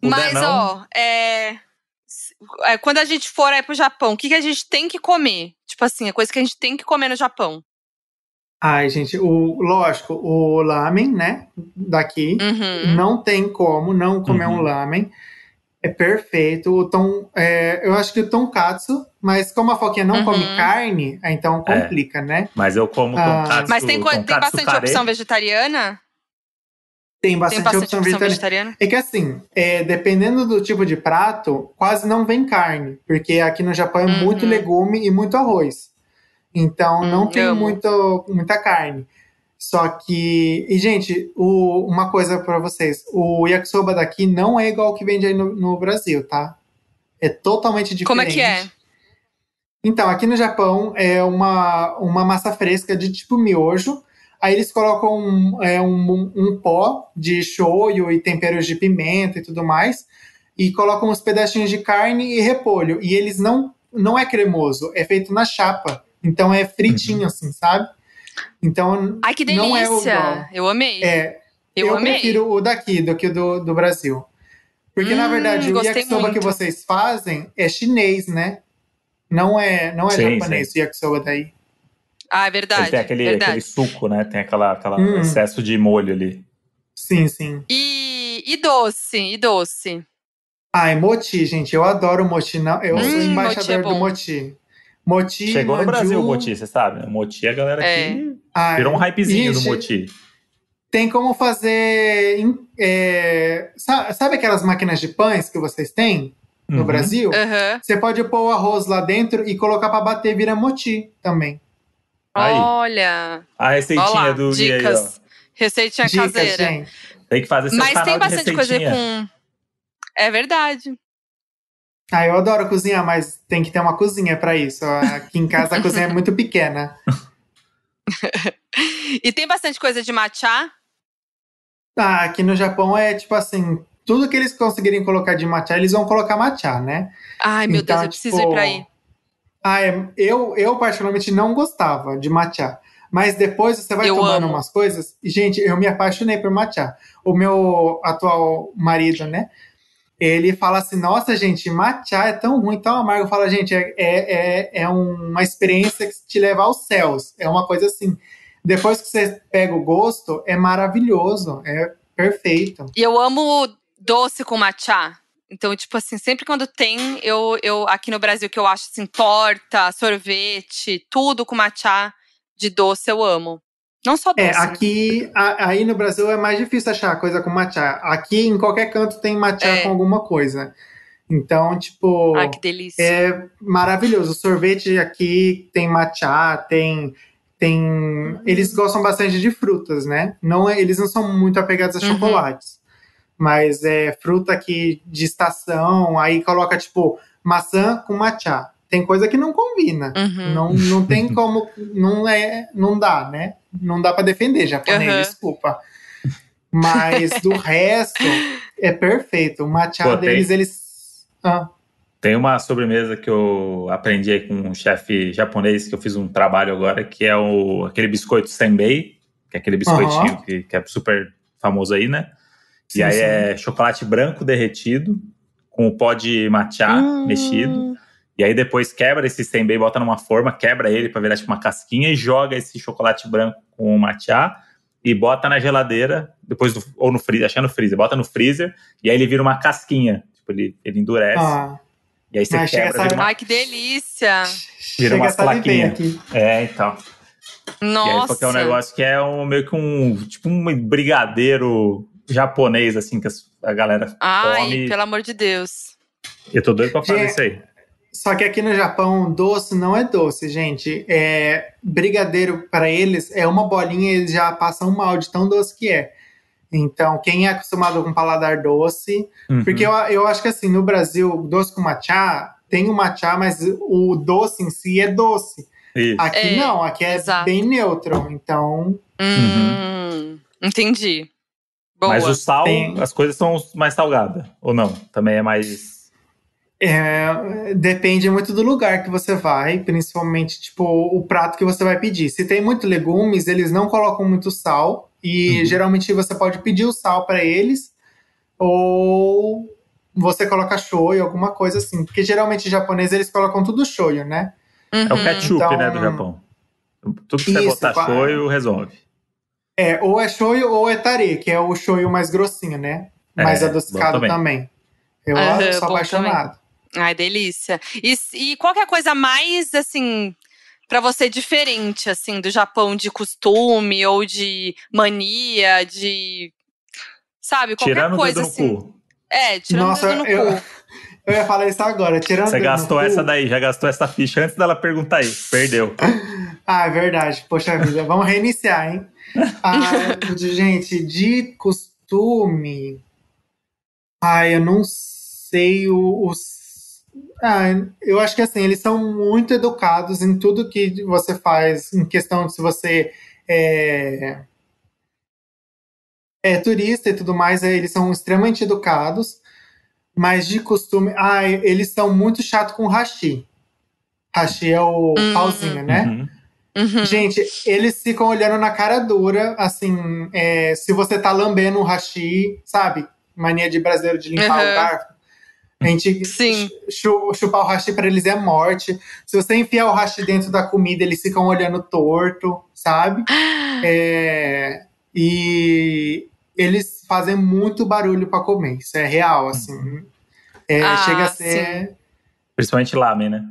Mas, não, ó, é, é, quando a gente for aí pro Japão, o que, que a gente tem que comer? Tipo assim, a coisa que a gente tem que comer no Japão. Ai, gente, o, lógico, o lamen, né, daqui, uhum. não tem como não comer uhum. um lamen. É perfeito. O tom, é, eu acho que o tonkatsu, mas como a Foquinha não uhum. come carne, então é. complica, é. né? Mas eu como ah. tonkatsu. Mas tem, tonkatsu tem bastante kare. opção vegetariana? Tem bastante, tem bastante opção, opção vegetariana. vegetariana. É que assim, é, dependendo do tipo de prato, quase não vem carne, porque aqui no Japão é uhum. muito legume e muito arroz. Então hum, não tem muito, muita carne. Só que, e gente, o, uma coisa para vocês: o yakisoba daqui não é igual ao que vende aí no, no Brasil, tá? É totalmente diferente. Como é que é? Então, aqui no Japão é uma, uma massa fresca de tipo miojo Aí eles colocam um, é, um, um pó de shoyu e temperos de pimenta e tudo mais. E colocam uns pedacinhos de carne e repolho. E eles não, não é cremoso, é feito na chapa. Então é fritinho, uhum. assim, sabe? Então. Ai, que delícia! Não é o eu amei. É, eu, eu amei. prefiro o daqui do que o do, do Brasil. Porque, hum, na verdade, o yakisoba muito. que vocês fazem é chinês, né? Não é, não é sim, japonês sim. o yakisoba daí. Ah, é verdade. Ele tem aquele, verdade. aquele suco, né? Tem aquela, aquela hum. excesso de molho ali. Sim, sim. E, e doce, e doce. Ai, moti, gente. Eu adoro moti. Não, eu hum, sou embaixador moti é do moti. Moti, Chegou manju... no Brasil o moti, você sabe. O moti, a galera é. aqui virou um hypezinho gente, do moti. Tem como fazer. É, sabe aquelas máquinas de pães que vocês têm no uhum. Brasil? Uhum. Você pode pôr o arroz lá dentro e colocar para bater, vira moti também. Aí. Olha! A receitinha Olá, do dicas. Aí, receitinha Dicas, caseira. Gente. Tem que fazer seu Mas tem bastante coisa com. É verdade. Ah, eu adoro cozinhar, mas tem que ter uma cozinha para isso. Aqui em casa a cozinha é muito pequena. e tem bastante coisa de matcha? Ah, aqui no Japão é tipo assim, tudo que eles conseguirem colocar de matcha, eles vão colocar matcha, né? Ai, meu então, Deus, eu preciso tipo, ir pra aí. Ah, é, eu, eu particularmente não gostava de matcha. Mas depois você vai eu tomando amo. umas coisas. E, gente, eu me apaixonei por matcha. O meu atual marido, né? Ele fala assim: Nossa, gente, matcha é tão ruim, tão amargo. Fala, gente, é, é, é, é uma experiência que te leva aos céus. É uma coisa assim. Depois que você pega o gosto, é maravilhoso. É perfeito. E eu amo doce com matcha. Então, tipo assim, sempre quando tem, eu, eu aqui no Brasil que eu acho assim, torta, sorvete, tudo com matcha de doce eu amo. Não só é, doce. É, aqui, a, aí no Brasil é mais difícil achar coisa com matcha. Aqui em qualquer canto tem matcha é. com alguma coisa. Então, tipo. Ai, que delícia. É maravilhoso. O sorvete aqui tem matcha, tem. tem uhum. Eles gostam bastante de frutas, né? Não, é, eles não são muito apegados a uhum. chocolates. Mas é fruta aqui de estação, aí coloca, tipo, maçã com matcha tem coisa que não combina. Uhum. Não, não tem como. Não, é, não dá, né? Não dá para defender japonês, uhum. desculpa. Mas do resto, é perfeito. O matcha Pô, deles, tem, eles. Ah. Tem uma sobremesa que eu aprendi aí com um chefe japonês que eu fiz um trabalho agora, que é o, aquele biscoito senbei, que é aquele biscoitinho uhum. que, que, é super famoso aí, né? Sim, e aí sim. é chocolate branco derretido, com o pó de matcha hum. mexido e aí depois quebra esse senbei, bota numa forma, quebra ele para virar tipo uma casquinha e joga esse chocolate branco com o matcha e bota na geladeira, depois do, ou no freezer, achando no freezer, bota no freezer e aí ele vira uma casquinha, tipo ele, ele endurece. Ah. E aí você Mas quebra. Essa... Uma... Ai, que delícia! Vira umas plaquinhas. É, então. Nossa. E aí, é um negócio que é um, meio que um, tipo um brigadeiro japonês, assim, que a galera Ai, come. pelo amor de Deus. Eu tô doido pra fazer isso aí. Só que aqui no Japão, doce não é doce, gente. É brigadeiro para eles é uma bolinha e eles já passam mal de tão doce que é. Então, quem é acostumado com paladar doce, uhum. porque eu, eu acho que assim, no Brasil, doce com matcha, tem o matcha, mas o doce em si é doce. Isso. Aqui é, não, aqui é exato. bem neutro, então. Hum, entendi. Boa. Mas o sal, tem... as coisas são mais salgadas, ou não? Também é mais é, depende muito do lugar que você vai, principalmente tipo o prato que você vai pedir. Se tem muito legumes, eles não colocam muito sal e uhum. geralmente você pode pedir o sal para eles ou você coloca shoyu, alguma coisa assim, porque geralmente japonês eles colocam tudo shoyu, né? Uhum. É o ketchup, então, né, do Japão. Tudo que você isso, botar shoyu resolve. É, ou é shoyu ou é tare, que é o shoyu mais grossinho, né? Mais é, adocicado também. também. Eu uhum, sou apaixonado. Também. Ai, delícia. E, e qual é a coisa mais, assim, para você diferente, assim, do Japão de costume ou de mania, de. Sabe, qualquer tirando coisa o dedo assim. No cu. É, tirando Nossa, o dedo no eu, cu. Eu ia falar isso agora, tirando Você gastou essa daí, já gastou essa ficha antes dela perguntar aí. Perdeu. ah, é verdade. Poxa vida, vamos reiniciar, hein? Ah, gente, de costume. Ai, eu não sei sei os. Ah, eu acho que assim, eles são muito educados em tudo que você faz, em questão de se você é, é turista e tudo mais, eles são extremamente educados, mas de costume. Ah, eles são muito chato com hashi. Hashi é o uhum. pauzinho, né? Uhum. Uhum. Gente, eles ficam olhando na cara dura, assim, é, se você tá lambendo o hashi, sabe? Mania de brasileiro de limpar o garfo. A gente Sim. chupar o hashi para eles é morte. Se você enfiar o hashi dentro da comida, eles ficam olhando torto, sabe? é, e eles fazem muito barulho para comer. Isso é real, assim. É, ah, chega a ser. Sim. Principalmente lamen, né?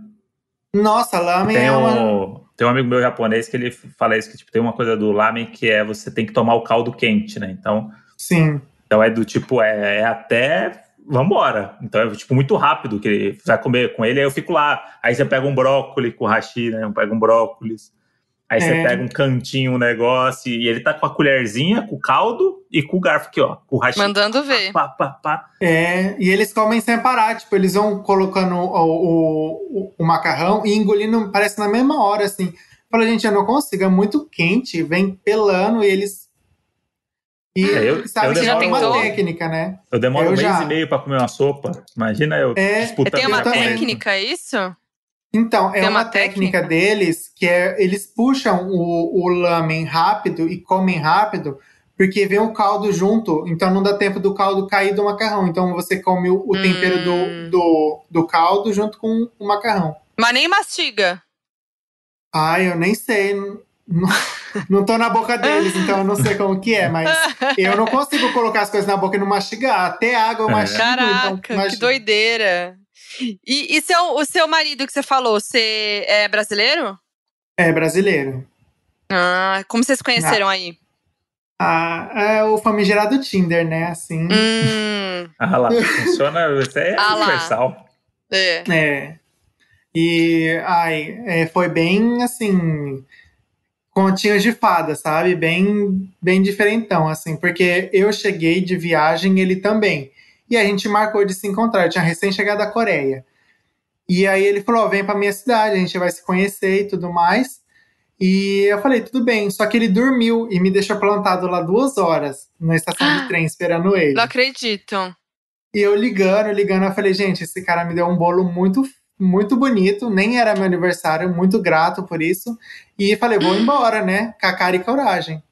Nossa, lamen tem é uma... um, Tem um amigo meu japonês que ele fala isso, que tipo, tem uma coisa do lamen que é você tem que tomar o caldo quente, né? Então. Sim. Então é do tipo, é, é até vambora. Então é tipo muito rápido que ele vai comer com ele, aí eu fico lá. Aí você pega um brócolis com hashi, né? Pega um brócolis. Aí é. você pega um cantinho, um negócio, e ele tá com a colherzinha, com o caldo e com o garfo aqui, ó. Com o hashi. Mandando ver. Pá, pá, pá, é, e eles comem sem parar, tipo, eles vão colocando o, o, o, macarrão e engolindo, parece na mesma hora, assim. Fala, gente, eu não consigo, é muito quente, vem pelando e eles e é, eu, sabe eu demoro, uma técnica, né? Eu demoro eu um já... mês e meio para comer uma sopa. Imagina eu é, disputando. Tem uma técnica, é isso? Então, é Tem uma, uma técnica, técnica, deles que é eles puxam o, o lamen rápido e comem rápido, porque vem o caldo junto, então não dá tempo do caldo cair do macarrão. Então você come o, o hum. tempero do, hum. do, do caldo junto com o macarrão. Mas nem mastiga. Ai, eu nem sei. Não, não tô na boca deles, então eu não sei como que é, mas eu não consigo colocar as coisas na boca e não mastigar. Até água eu é. mastigo. Então Caraca, então, que doideira. E, e seu, o seu marido que você falou, você é brasileiro? É brasileiro. Ah, como vocês conheceram ah. aí? Ah, é o famigerado Tinder, né? Assim. Hum. ah lá, funciona, isso é ah universal. É. é. E ai, é, foi bem assim continhas de fada, sabe? Bem, bem diferentão, assim, porque eu cheguei de viagem, ele também. E a gente marcou de se encontrar. Eu tinha recém chegado da Coreia. E aí ele falou: oh, vem pra minha cidade, a gente vai se conhecer e tudo mais. E eu falei, tudo bem. Só que ele dormiu e me deixou plantado lá duas horas na estação de trem esperando ele. Não acredito. E eu ligando, ligando, eu falei, gente, esse cara me deu um bolo muito muito bonito, nem era meu aniversário, muito grato por isso. E falei, vou embora, né? Com a cara e coragem.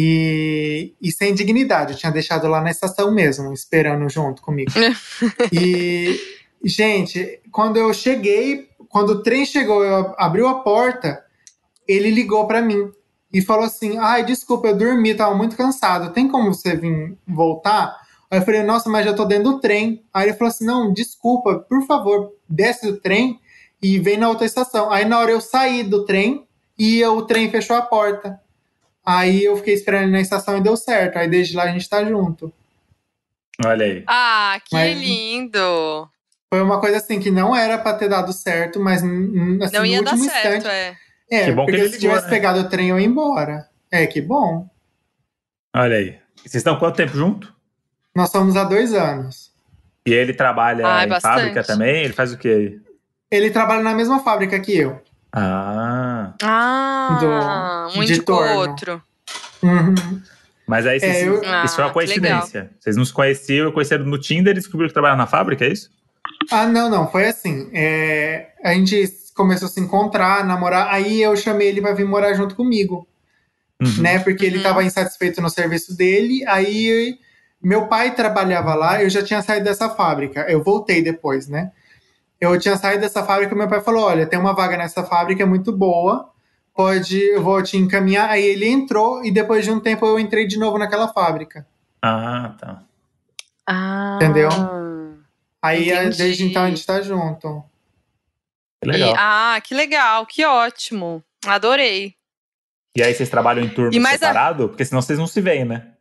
E, e sem dignidade, eu tinha deixado lá na estação mesmo, esperando junto comigo. e, gente, quando eu cheguei, quando o trem chegou, eu abriu a porta, ele ligou para mim e falou assim: Ai, desculpa, eu dormi, tava muito cansado. Tem como você vir voltar? Aí eu falei, nossa, mas já tô dentro do trem. Aí ele falou assim: não, desculpa, por favor, desce do trem e vem na outra estação. Aí na hora eu saí do trem e o trem fechou a porta. Aí eu fiquei esperando na estação e deu certo. Aí desde lá a gente tá junto. Olha aí. Ah, que mas lindo! Foi uma coisa assim que não era para ter dado certo, mas assim, não ia no último dar certo, instante. É, é que bom porque que ele se tivesse né? pegado o trem eu ia embora. É, que bom. Olha aí. Vocês estão quanto tempo junto? Nós somos há dois anos. E ele trabalha ah, em bastante. fábrica também? Ele faz o quê? Ele trabalha na mesma fábrica que eu. Ah. Ah, do, um de outro. Uhum. Mas aí vocês, é, eu... ah, isso foi uma coincidência. Vocês não se conheciam, conheceram no Tinder e descobriram que trabalhava na fábrica, é isso? Ah, não, não. Foi assim. É, a gente começou a se encontrar, namorar. Aí eu chamei ele para vir morar junto comigo. Uhum. Né? Porque uhum. ele estava insatisfeito no serviço dele. Aí meu pai trabalhava lá, eu já tinha saído dessa fábrica. Eu voltei depois, né? Eu tinha saído dessa fábrica e meu pai falou: Olha, tem uma vaga nessa fábrica, é muito boa, pode, eu vou te encaminhar. Aí ele entrou e depois de um tempo eu entrei de novo naquela fábrica. Ah, tá. Ah. Entendeu? Aí entendi. desde então a gente tá junto. Que legal. E, ah, que legal, que ótimo. Adorei. E aí vocês trabalham em turno separado? A... Porque senão vocês não se veem, né?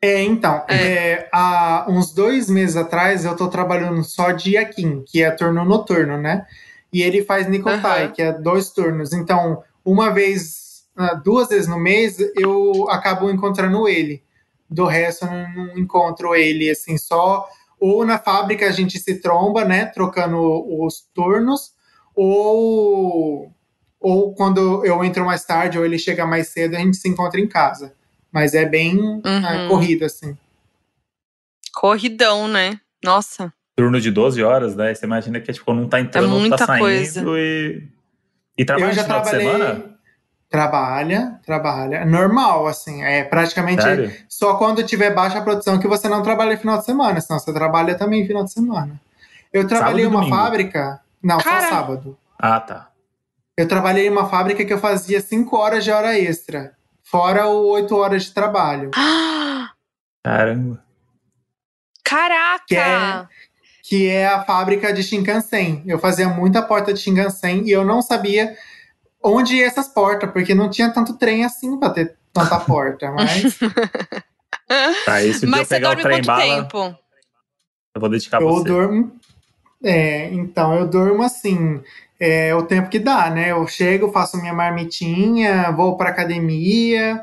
É, então, é. É, há uns dois meses atrás eu tô trabalhando só de Yakin, que é turno noturno, né? E ele faz Nikotai, uhum. que é dois turnos. Então, uma vez, duas vezes no mês, eu acabo encontrando ele. Do resto, eu não, não encontro ele, assim, só. Ou na fábrica a gente se tromba, né? Trocando os turnos, ou, ou quando eu entro mais tarde ou ele chega mais cedo, a gente se encontra em casa. Mas é bem uhum. é, corrida, assim. Corridão, né? Nossa. Turno de 12 horas, né? Você imagina que tipo, não tá entrando, é não tá saindo coisa. e. E trabalha já final de semana? Trabalha, trabalha. Normal, assim. É praticamente Sério? só quando tiver baixa produção que você não trabalha final de semana, senão você trabalha também final de semana. Eu trabalhei em uma domingo. fábrica. Não, Cara. só sábado. Ah, tá. Eu trabalhei em uma fábrica que eu fazia 5 horas de hora extra. Fora o oito horas de trabalho. Caramba. Caraca! Que é, que é a fábrica de Shinkansen. Eu fazia muita porta de Shinkansen e eu não sabia onde ia essas portas, porque não tinha tanto trem assim para ter tanta porta, mas. tá, esse mas você pegar dorme o trem quanto bala, tempo? Eu vou dedicar eu você. Durmo, é, então, eu durmo assim. É o tempo que dá, né? Eu chego, faço minha marmitinha, vou pra academia,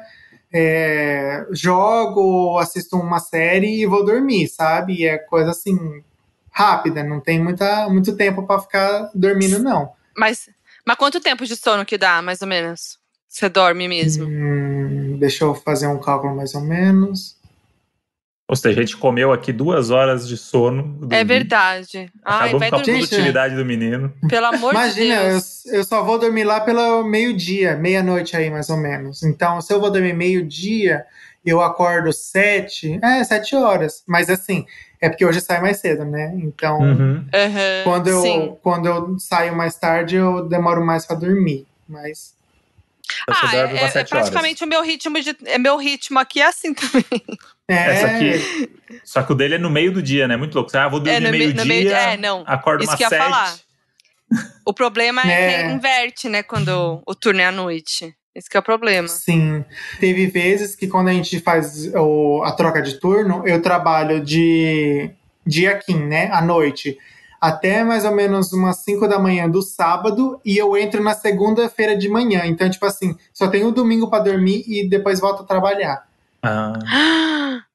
é, jogo, assisto uma série e vou dormir, sabe? E é coisa assim, rápida, não tem muita, muito tempo para ficar dormindo, não. Mas, mas quanto tempo de sono que dá, mais ou menos? Você dorme mesmo? Hum, deixa eu fazer um cálculo mais ou menos. Ou seja, a gente comeu aqui duas horas de sono. É verdade. Acabou Ai, vai com a dormir. produtividade do menino. Pelo amor Imagina, de eu, Deus. eu só vou dormir lá pelo meio-dia, meia-noite aí, mais ou menos. Então, se eu vou dormir meio-dia, eu acordo sete, é, sete horas. Mas assim, é porque hoje sai mais cedo, né? Então, Uhum. Uhum, quando, eu, sim. quando eu saio mais tarde, eu demoro mais para dormir. Mas Você Ah, dorme é, é sete horas. praticamente o meu ritmo de. É meu ritmo aqui é assim também. é, Essa aqui. Só que o dele é no meio do dia, né? Muito louco. Você, ah, vou dormir É, no meio- no meio- meio-dia, é, não. acordo Isso umas que eu ia sete. falar. O problema é, É. que inverte, né? Quando o turno é à noite. Esse que é o problema. Sim. Teve vezes que quando a gente faz o- a troca de turno, eu trabalho de dia 15, né? À noite. Até mais ou menos umas 5 da manhã do sábado e eu entro na segunda-feira de manhã. Então, tipo assim, só tenho o domingo para dormir e depois volto a trabalhar. Ah,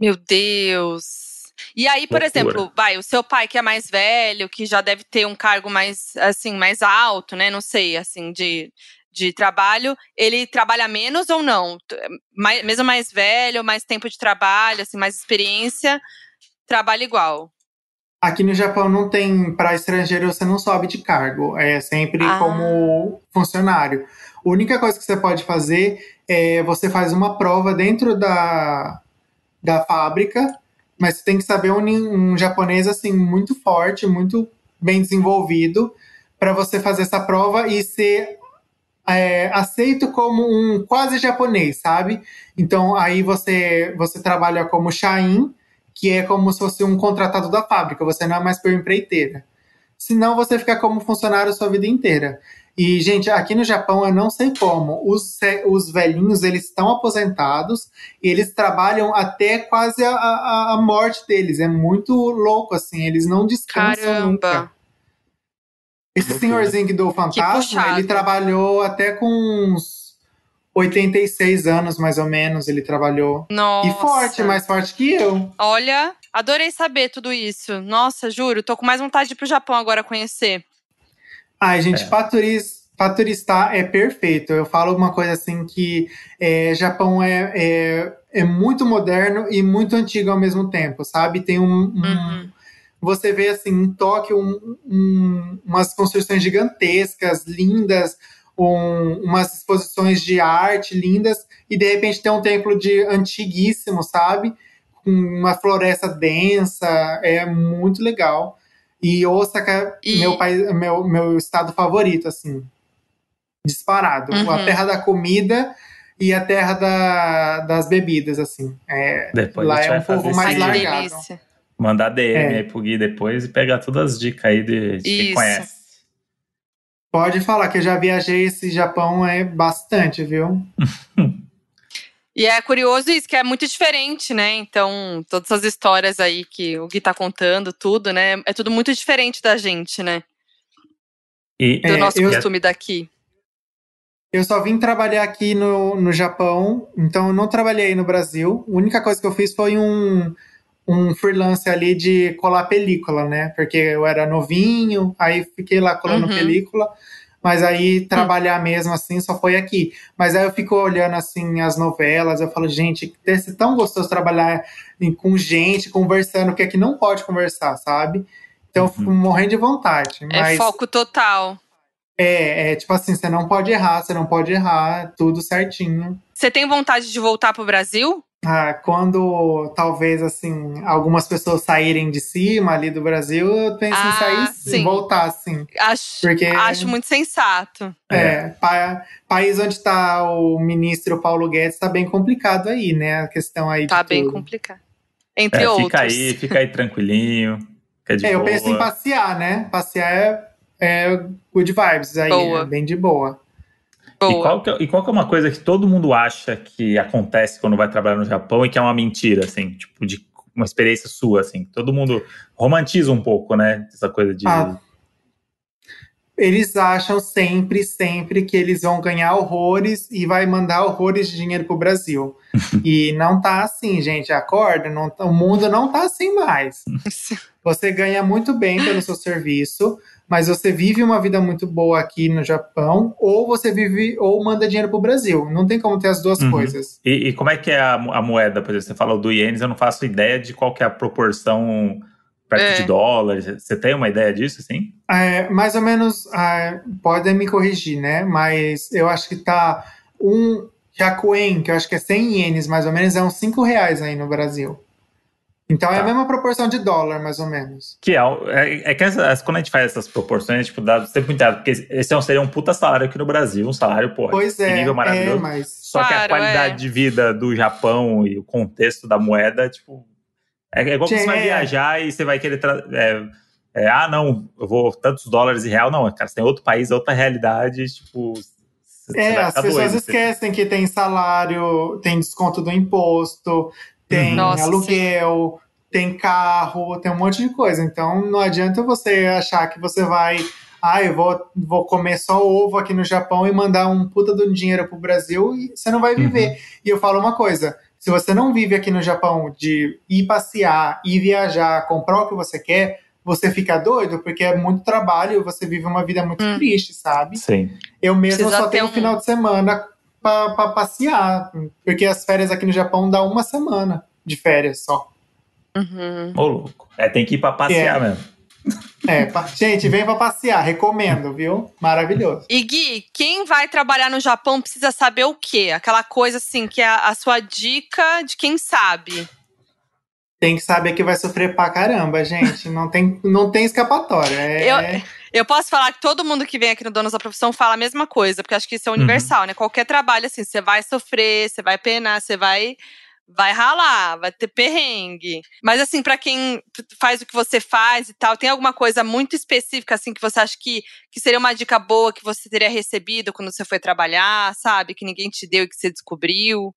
Meu Deus. E aí, por Loucura. exemplo, vai, o seu pai que é mais velho, que já deve ter um cargo mais, assim, mais alto, né? Não sei, assim, de, de trabalho, ele trabalha menos ou não? Mais, mesmo mais velho, mais tempo de trabalho, assim, mais experiência, trabalha igual. Aqui no Japão não tem, para estrangeiro você não sobe de cargo, é sempre Ah. como funcionário. A única coisa que você pode fazer é você faz uma prova dentro da, da fábrica, mas você tem que saber um, um japonês assim muito forte, muito bem desenvolvido, para você fazer essa prova e ser é, aceito como um quase japonês, sabe? Então aí você você trabalha como shain, que é como se fosse um contratado da fábrica, você não é mais por empreiteira. Senão você fica como funcionário a sua vida inteira. E, gente, aqui no Japão eu não sei como. Os, os velhinhos, eles estão aposentados e eles trabalham até quase a, a, a morte deles. É muito louco, assim. Eles não descansam nunca. Caramba. Esse Loucura. senhorzinho do fantasma, ele trabalhou até com uns 86 anos, mais ou menos, ele trabalhou. Nossa. E forte, mais forte que eu. Olha, adorei saber tudo isso. Nossa, juro, tô com mais vontade de ir pro Japão agora conhecer. Ai, gente, É. turistar é perfeito. Eu falo uma coisa assim que é, Japão é, é, é muito moderno e muito antigo ao mesmo tempo, sabe? Tem um. um- Uhum. Você vê assim em Tóquio um- um- umas construções gigantescas, lindas, um- umas exposições de arte lindas, e de repente tem um templo de antiguíssimo, sabe? Com uma floresta densa, é muito legal. E Osaka, E- meu país, meu, meu estado favorito, assim. Disparado. Uhum. A terra da comida e a terra da- das bebidas, assim. É, Depois lá é vai um povo fazer mais largado. delícia. Mandar DM É. aí pro Gui depois e pegar todas as dicas aí de, de quem conhece. Pode falar que eu já viajei esse Japão é bastante, viu? E é curioso isso, que é muito diferente, né? Então, todas as histórias aí que o Gui tá contando, tudo, né? É tudo muito diferente da gente, né? E Do É, nosso eu- costume daqui. Eu só vim trabalhar aqui no, no Japão, então eu não trabalhei no Brasil. A única coisa que eu fiz foi um, um freelance ali de colar película, né? Porque eu era novinho, aí fiquei lá colando Uhum. película. Mas aí trabalhar mesmo assim só foi aqui. Mas aí eu fico olhando assim as novelas, eu falo, gente, deve ser tão gostoso trabalhar com gente, conversando, porque aqui não pode conversar, sabe? Então eu fico morrendo de vontade. É Mas foco total. é, é tipo assim, você não pode errar, você não pode errar, tudo certinho. Você tem vontade de voltar pro Brasil? Ah, quando talvez assim, algumas pessoas saírem de cima ali do Brasil, eu penso Ah, em sair sim. e voltar, assim. Acho, Porque- acho muito sensato. É, pa- país onde está o ministro Paulo Guedes está bem complicado aí, né? A questão aí Tá de bem tudo. complicado. Entre é, outros. fica aí, fica aí tranquilinho. É, de é boa. eu penso em passear, né? Passear é, é good vibes aí, é bem de boa. E qual, que, é, e qual que é uma coisa que todo mundo acha que acontece quando vai trabalhar no Japão e que é uma mentira, assim, tipo, de uma experiência sua, assim? Todo mundo romantiza um pouco, né? Essa coisa de. Ah, eles acham sempre, sempre que eles vão ganhar horrores e vai mandar horrores de dinheiro pro Brasil. e não tá assim, gente. Acorda, não, o mundo não tá assim mais. Você ganha muito bem pelo seu serviço, mas você vive uma vida muito boa aqui no Japão, ou você vive ou manda dinheiro para o Brasil. Não tem como ter as duas uhum. coisas. E, e, como é que é a, a, moeda? Por exemplo, você falou do ienes, eu não faço ideia de qual é a proporção perto é. de dólares. Você tem uma ideia disso, sim? É, mais ou menos, é, podem me corrigir, né? Mas eu acho que tá um Jakuen, que eu acho que é 100 ienes mais ou menos, é uns 5 reais aí no Brasil. Então tá. é a mesma proporção de dólar, mais ou menos. Que é, é, é que essa, quando a gente faz essas proporções, tipo, dá sempre muito errado, porque esse é seria um puta salário aqui no Brasil, um salário, pô, pois é, nível maravilhoso. É, mas... Só claro, que a qualidade é. de vida do Japão e o contexto da moeda, tipo, é, é igual que você vai viajar e você vai querer. É, é, ah, não, eu vou tantos dólares em real. Não, cara, você tem outro país, outra realidade, tipo. É, as pessoas doido, esquecem que tem salário, tem desconto do imposto, tem Nossa, aluguel, sim. tem carro, tem um monte de coisa. Então não adianta você achar que você vai. Ah, eu vou, vou comer só ovo aqui no Japão e mandar um puta do dinheiro pro Brasil e você não vai viver. Uhum. E eu falo uma coisa: se você não vive aqui no Japão de ir passear, ir viajar, comprar o que você quer, você fica doido porque é muito trabalho e você vive uma vida muito hum. triste, sabe? Sim. Eu mesmo Precisa só tenho um final de semana para passear, porque as férias aqui no Japão dá uma semana de férias só. Uhum. Ô, louco. É, tem que ir pra passear é. mesmo. É, gente, vem pra passear, recomendo, viu? Maravilhoso. E Gui, quem vai trabalhar no Japão precisa saber o quê? Aquela coisa assim, que é a sua dica de quem sabe. Tem que saber que vai sofrer pra caramba, gente. Não tem, não tem escapatória. É... Eu, eu posso falar que todo mundo que vem aqui no Donos da Profissão fala a mesma coisa, porque acho que isso é universal, uhum. né? Qualquer trabalho, assim, você vai sofrer, você vai penar, você vai vai ralar, vai ter perrengue. Mas assim, para quem faz o que você faz e tal, tem alguma coisa muito específica assim que você acha que, que seria uma dica boa que você teria recebido quando você foi trabalhar, sabe? Que ninguém te deu e que você descobriu?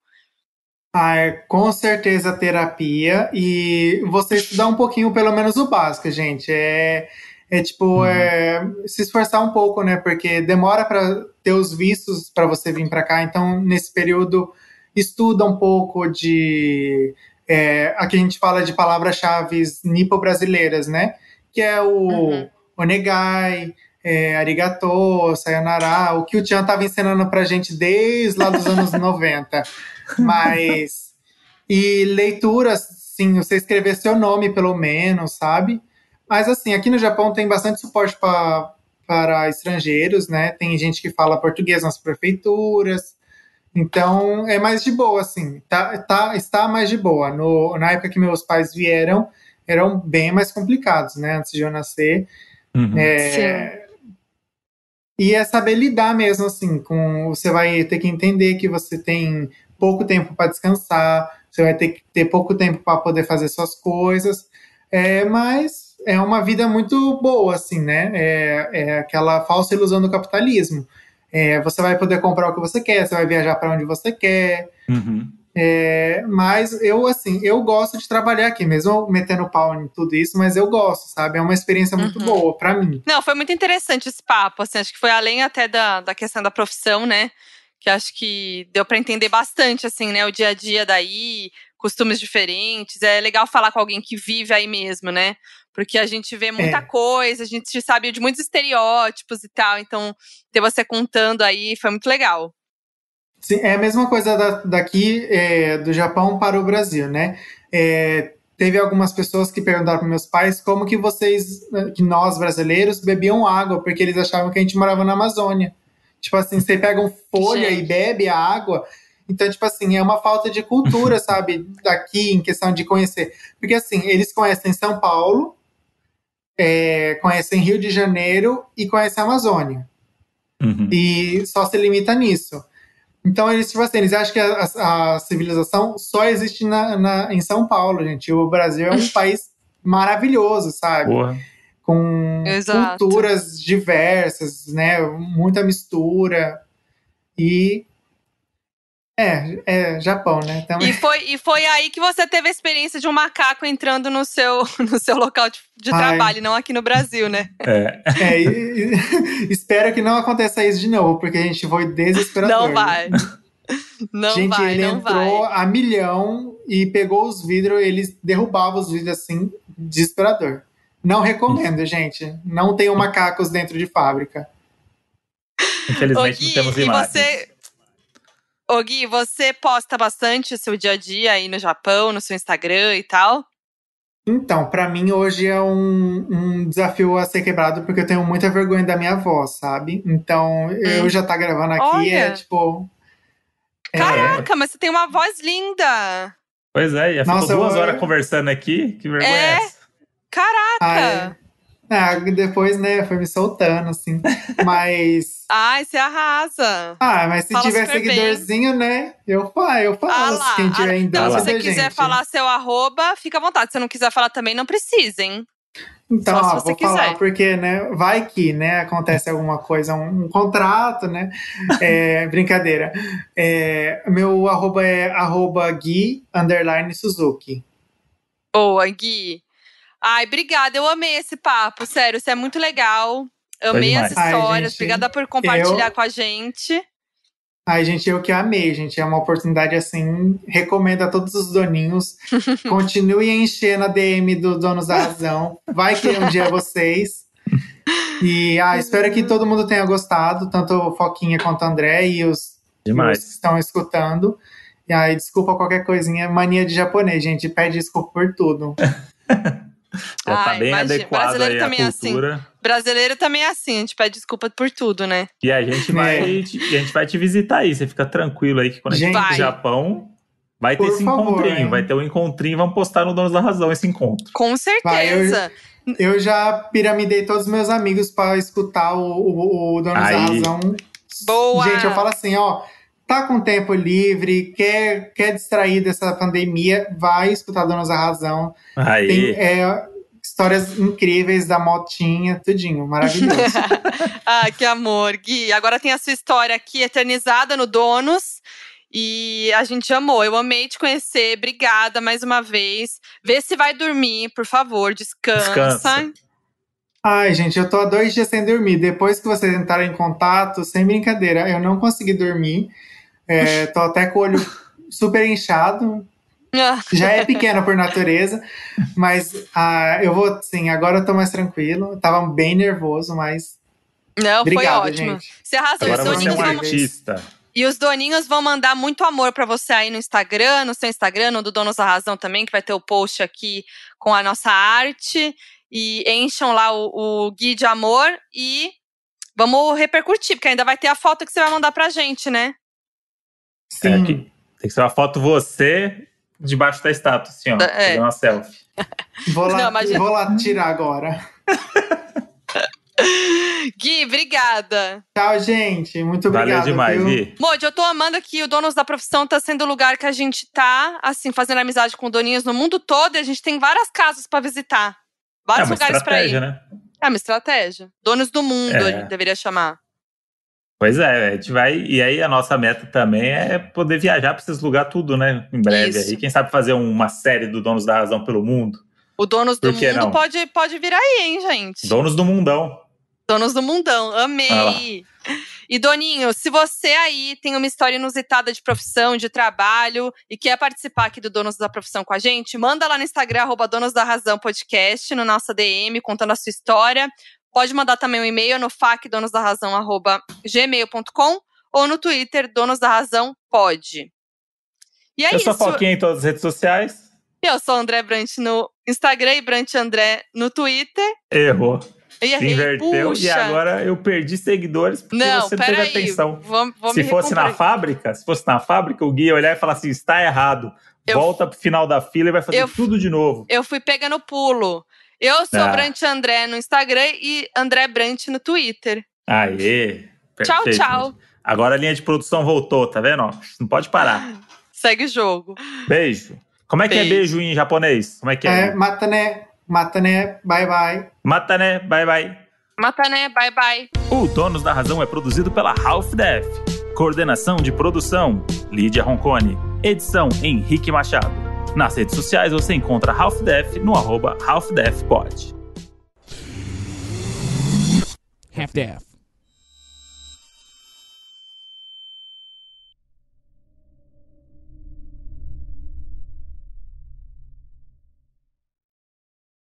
Ah, é, com certeza terapia e você estudar um pouquinho, pelo menos o básico, gente. É, é tipo, uhum. é, se esforçar um pouco, né? Porque demora para ter os vistos para você vir para cá. Então, nesse período, estuda um pouco de. É, aqui a gente fala de palavras-chave nipo-brasileiras, né? Que é o uhum. onegai, é, arigato, sayonara, o que o Tian estava ensinando pra gente desde lá dos anos 90. Mas. E leituras, sim, você escrever seu nome pelo menos, sabe? Mas assim, aqui no Japão tem bastante suporte pra, para estrangeiros, né? Tem gente que fala português nas prefeituras. Então é mais de boa, assim. Tá, tá, está mais de boa. No, na época que meus pais vieram, eram bem mais complicados, né? Antes de eu nascer. Uhum. É, e é saber lidar mesmo, assim, com. Você vai ter que entender que você tem pouco tempo para descansar, você vai ter que ter pouco tempo para poder fazer suas coisas. É, mas é uma vida muito boa, assim, né? É, é aquela falsa ilusão do capitalismo. É, você vai poder comprar o que você quer, você vai viajar para onde você quer. Uhum. É, mas eu, assim, eu gosto de trabalhar aqui, mesmo metendo pau em tudo isso, mas eu gosto, sabe? É uma experiência muito uhum. boa para mim. Não, foi muito interessante esse papo, assim, acho que foi além até da, da questão da profissão, né? Que acho que deu para entender bastante, assim, né? O dia a dia daí, costumes diferentes. É legal falar com alguém que vive aí mesmo, né? Porque a gente vê muita é. coisa, a gente sabe de muitos estereótipos e tal. Então, ter você contando aí foi muito legal. Sim, é a mesma coisa da, daqui é, do Japão para o Brasil, né? É, teve algumas pessoas que perguntaram para meus pais como que vocês, que nós brasileiros, bebiam água, porque eles achavam que a gente morava na Amazônia. Tipo assim, você pega um folha gente. e bebe a água. Então, tipo assim, é uma falta de cultura, sabe, daqui, em questão de conhecer. Porque assim, eles conhecem São Paulo, é, conhecem Rio de Janeiro e conhecem a Amazônia. Uhum. E só se limita nisso. Então, eles, tipo assim, eles acham que a, a civilização só existe na, na, em São Paulo, gente. O Brasil é um país maravilhoso, sabe? Porra. Com Exato. culturas diversas, né? Muita mistura. E é, é Japão, né? Também. E foi, e foi aí que você teve a experiência de um macaco entrando no seu, no seu local de, de trabalho, não aqui no Brasil, né? É. é e, e, espero que não aconteça isso de novo, porque a gente foi desesperador. Não vai. Não gente, vai, ele não entrou vai. a milhão e pegou os vidros, ele derrubava os vidros assim, desesperador. Não recomendo, gente. Não tenham macacos dentro de fábrica. Infelizmente Gui, não temos e imagens. Você... Ô Gui, você posta bastante o seu dia a dia aí no Japão, no seu Instagram e tal? Então, para mim hoje é um, um, desafio a ser quebrado porque eu tenho muita vergonha da minha voz, sabe? Então, hum. eu já tá gravando aqui, Olha. é tipo. Caraca, é... mas você tem uma voz linda! Pois é, já Nossa, ficou duas eu... horas conversando aqui. Que vergonha é, é essa? Caraca! Ah, depois, né, foi me soltando, assim. Mas. Ai, você arrasa. Ah, mas se Fala tiver seguidorzinho, bem. né? Eu eu falo. Ah lá, quem tiver ah, em então, dúvida, se você quiser gente. falar seu arroba, fica à vontade. Se você não quiser falar também, não precisa, hein? Então, ó, se você vou quiser. falar porque, né, vai que, né, acontece alguma coisa, um, um contrato, né, é, brincadeira. É, meu arroba é arroba Gui, underline Suzuki. Boa, Gui. Ai, obrigada, eu amei esse papo, sério, isso é muito legal. Amei as Ai, histórias, gente, obrigada por compartilhar eu- com a gente. Ai, gente, eu que amei, gente. É uma oportunidade assim. Recomendo a todos os doninhos. Continue enchendo a DM do Donos da Razão. Vai que um dia é vocês. E ah, espero que todo mundo tenha gostado, tanto o Foquinha quanto o André e os, Demais. os que estão escutando. E aí, desculpa qualquer coisinha. Mania de japonês, gente. Pede desculpa por tudo. Já tá Ai, bem imagina, adequado brasileiro aí a também é assim. cultura. Brasileiro também é assim, a gente pede desculpa por tudo, né? E a gente vai, É. te, a gente vai te visitar aí. Você fica tranquilo aí que quando a gente Gente. for pro Japão, vai ter Por esse favor, encontrinho. hein? vai ter um encontrinho. Vamos postar no Donos da Razão esse encontro. Com certeza. Eu já piramidei todos os meus amigos para escutar o, o, o Donos da. Razão. Boa! Gente, eu falo assim, ó. Tá com tempo livre, quer, quer distrair dessa pandemia, vai escutar Donos da Razão. Aí. Tem é, histórias incríveis da motinha, tudinho, maravilhoso. ah, que amor, Gui. Agora tem a sua história aqui eternizada no Donos. E a gente amou, eu amei te conhecer. Obrigada mais uma vez. Vê se vai dormir, por favor, descansa. Descansa. Ai, gente, eu tô há dois dias sem dormir. Depois que vocês entraram em contato, sem brincadeira, eu não consegui dormir. É, tô até com o olho super inchado. Já é pequeno por natureza, mas ah, eu vou, sim, agora eu tô mais tranquilo. Eu tava bem nervoso, mas. Não, Obrigado, foi ótimo. gente. Você arrasou. Agora Os você é doninhos um vão- artista. E os doninhos vão mandar muito amor pra você aí no Instagram, no seu Instagram, no do Donos da Razão também, que vai ter o post aqui com a nossa arte. E encham lá o, o Gui de amor e vamos repercutir, porque ainda vai ter a foto que você vai mandar pra gente, né? Sim. É, tem que ser uma foto você debaixo da estátua, assim, ó. É. Fazer uma selfie. Vou lá, Não, imagina- vou lá tirar agora. Gui, obrigada. Tchau, gente. Muito Valeu obrigado. demais, viu? Gui. Moody, eu tô amando que o Donos da Profissão tá sendo o lugar que a gente tá, assim, fazendo amizade com doninhos no mundo todo e a gente tem várias casas pra visitar. É Vários uma lugares pra ir. estratégia, né? É uma estratégia. Donos do mundo, É. a gente deveria chamar. Pois é, a gente vai. E aí a nossa meta também é poder viajar pra esses lugares tudo, né? Em breve. Isso. Aí, quem sabe fazer uma série do Donos da Razão pelo mundo. O Donos do Mundo não? pode, pode vir aí, hein, gente? Donos do Mundão. Donos do Mundão, amei! E Doninho, se você aí tem uma história inusitada de profissão, de trabalho e quer participar aqui do Donos da Profissão com a gente, manda lá no Instagram, arroba Donos da Razão Podcast, no nossa DM, contando a sua história. Pode mandar também um e-mail no facdonosdarrazão, arroba gmail.com ou no Twitter, Donos da Razão Pode. E é eu isso. sou Foquinha em todas as redes sociais. Eu sou André Brant no Instagram e Brant André no Twitter. Errou. E errei, inverteu. puxa. E agora eu perdi seguidores porque Não, você não teve peraí. atenção. Vou, vou se fosse na fábrica, se fosse na fábrica, o guia ia olhar e falar assim: está errado. Eu- Volta pro final da fila e vai fazer Eu- tudo de novo. Eu fui pegando pulo. Eu sou Ah. Brant André no Instagram e André Brant no Twitter. Aê! Tchau, perfeito. tchau. Agora a linha de produção voltou, tá vendo? Não pode parar. Segue o jogo. Beijo. Como é que é Beijo. beijo em japonês? Como é que é? É, mata, né? Matané, bye bye. Matané, bye bye. Matané, bye bye. O Donos da Razão é produzido pela Half Def. Coordenação de produção, Lídia Roncone. Edição, Henrique Machado. Nas redes sociais você encontra Half Def no arroba Half Pod. Half.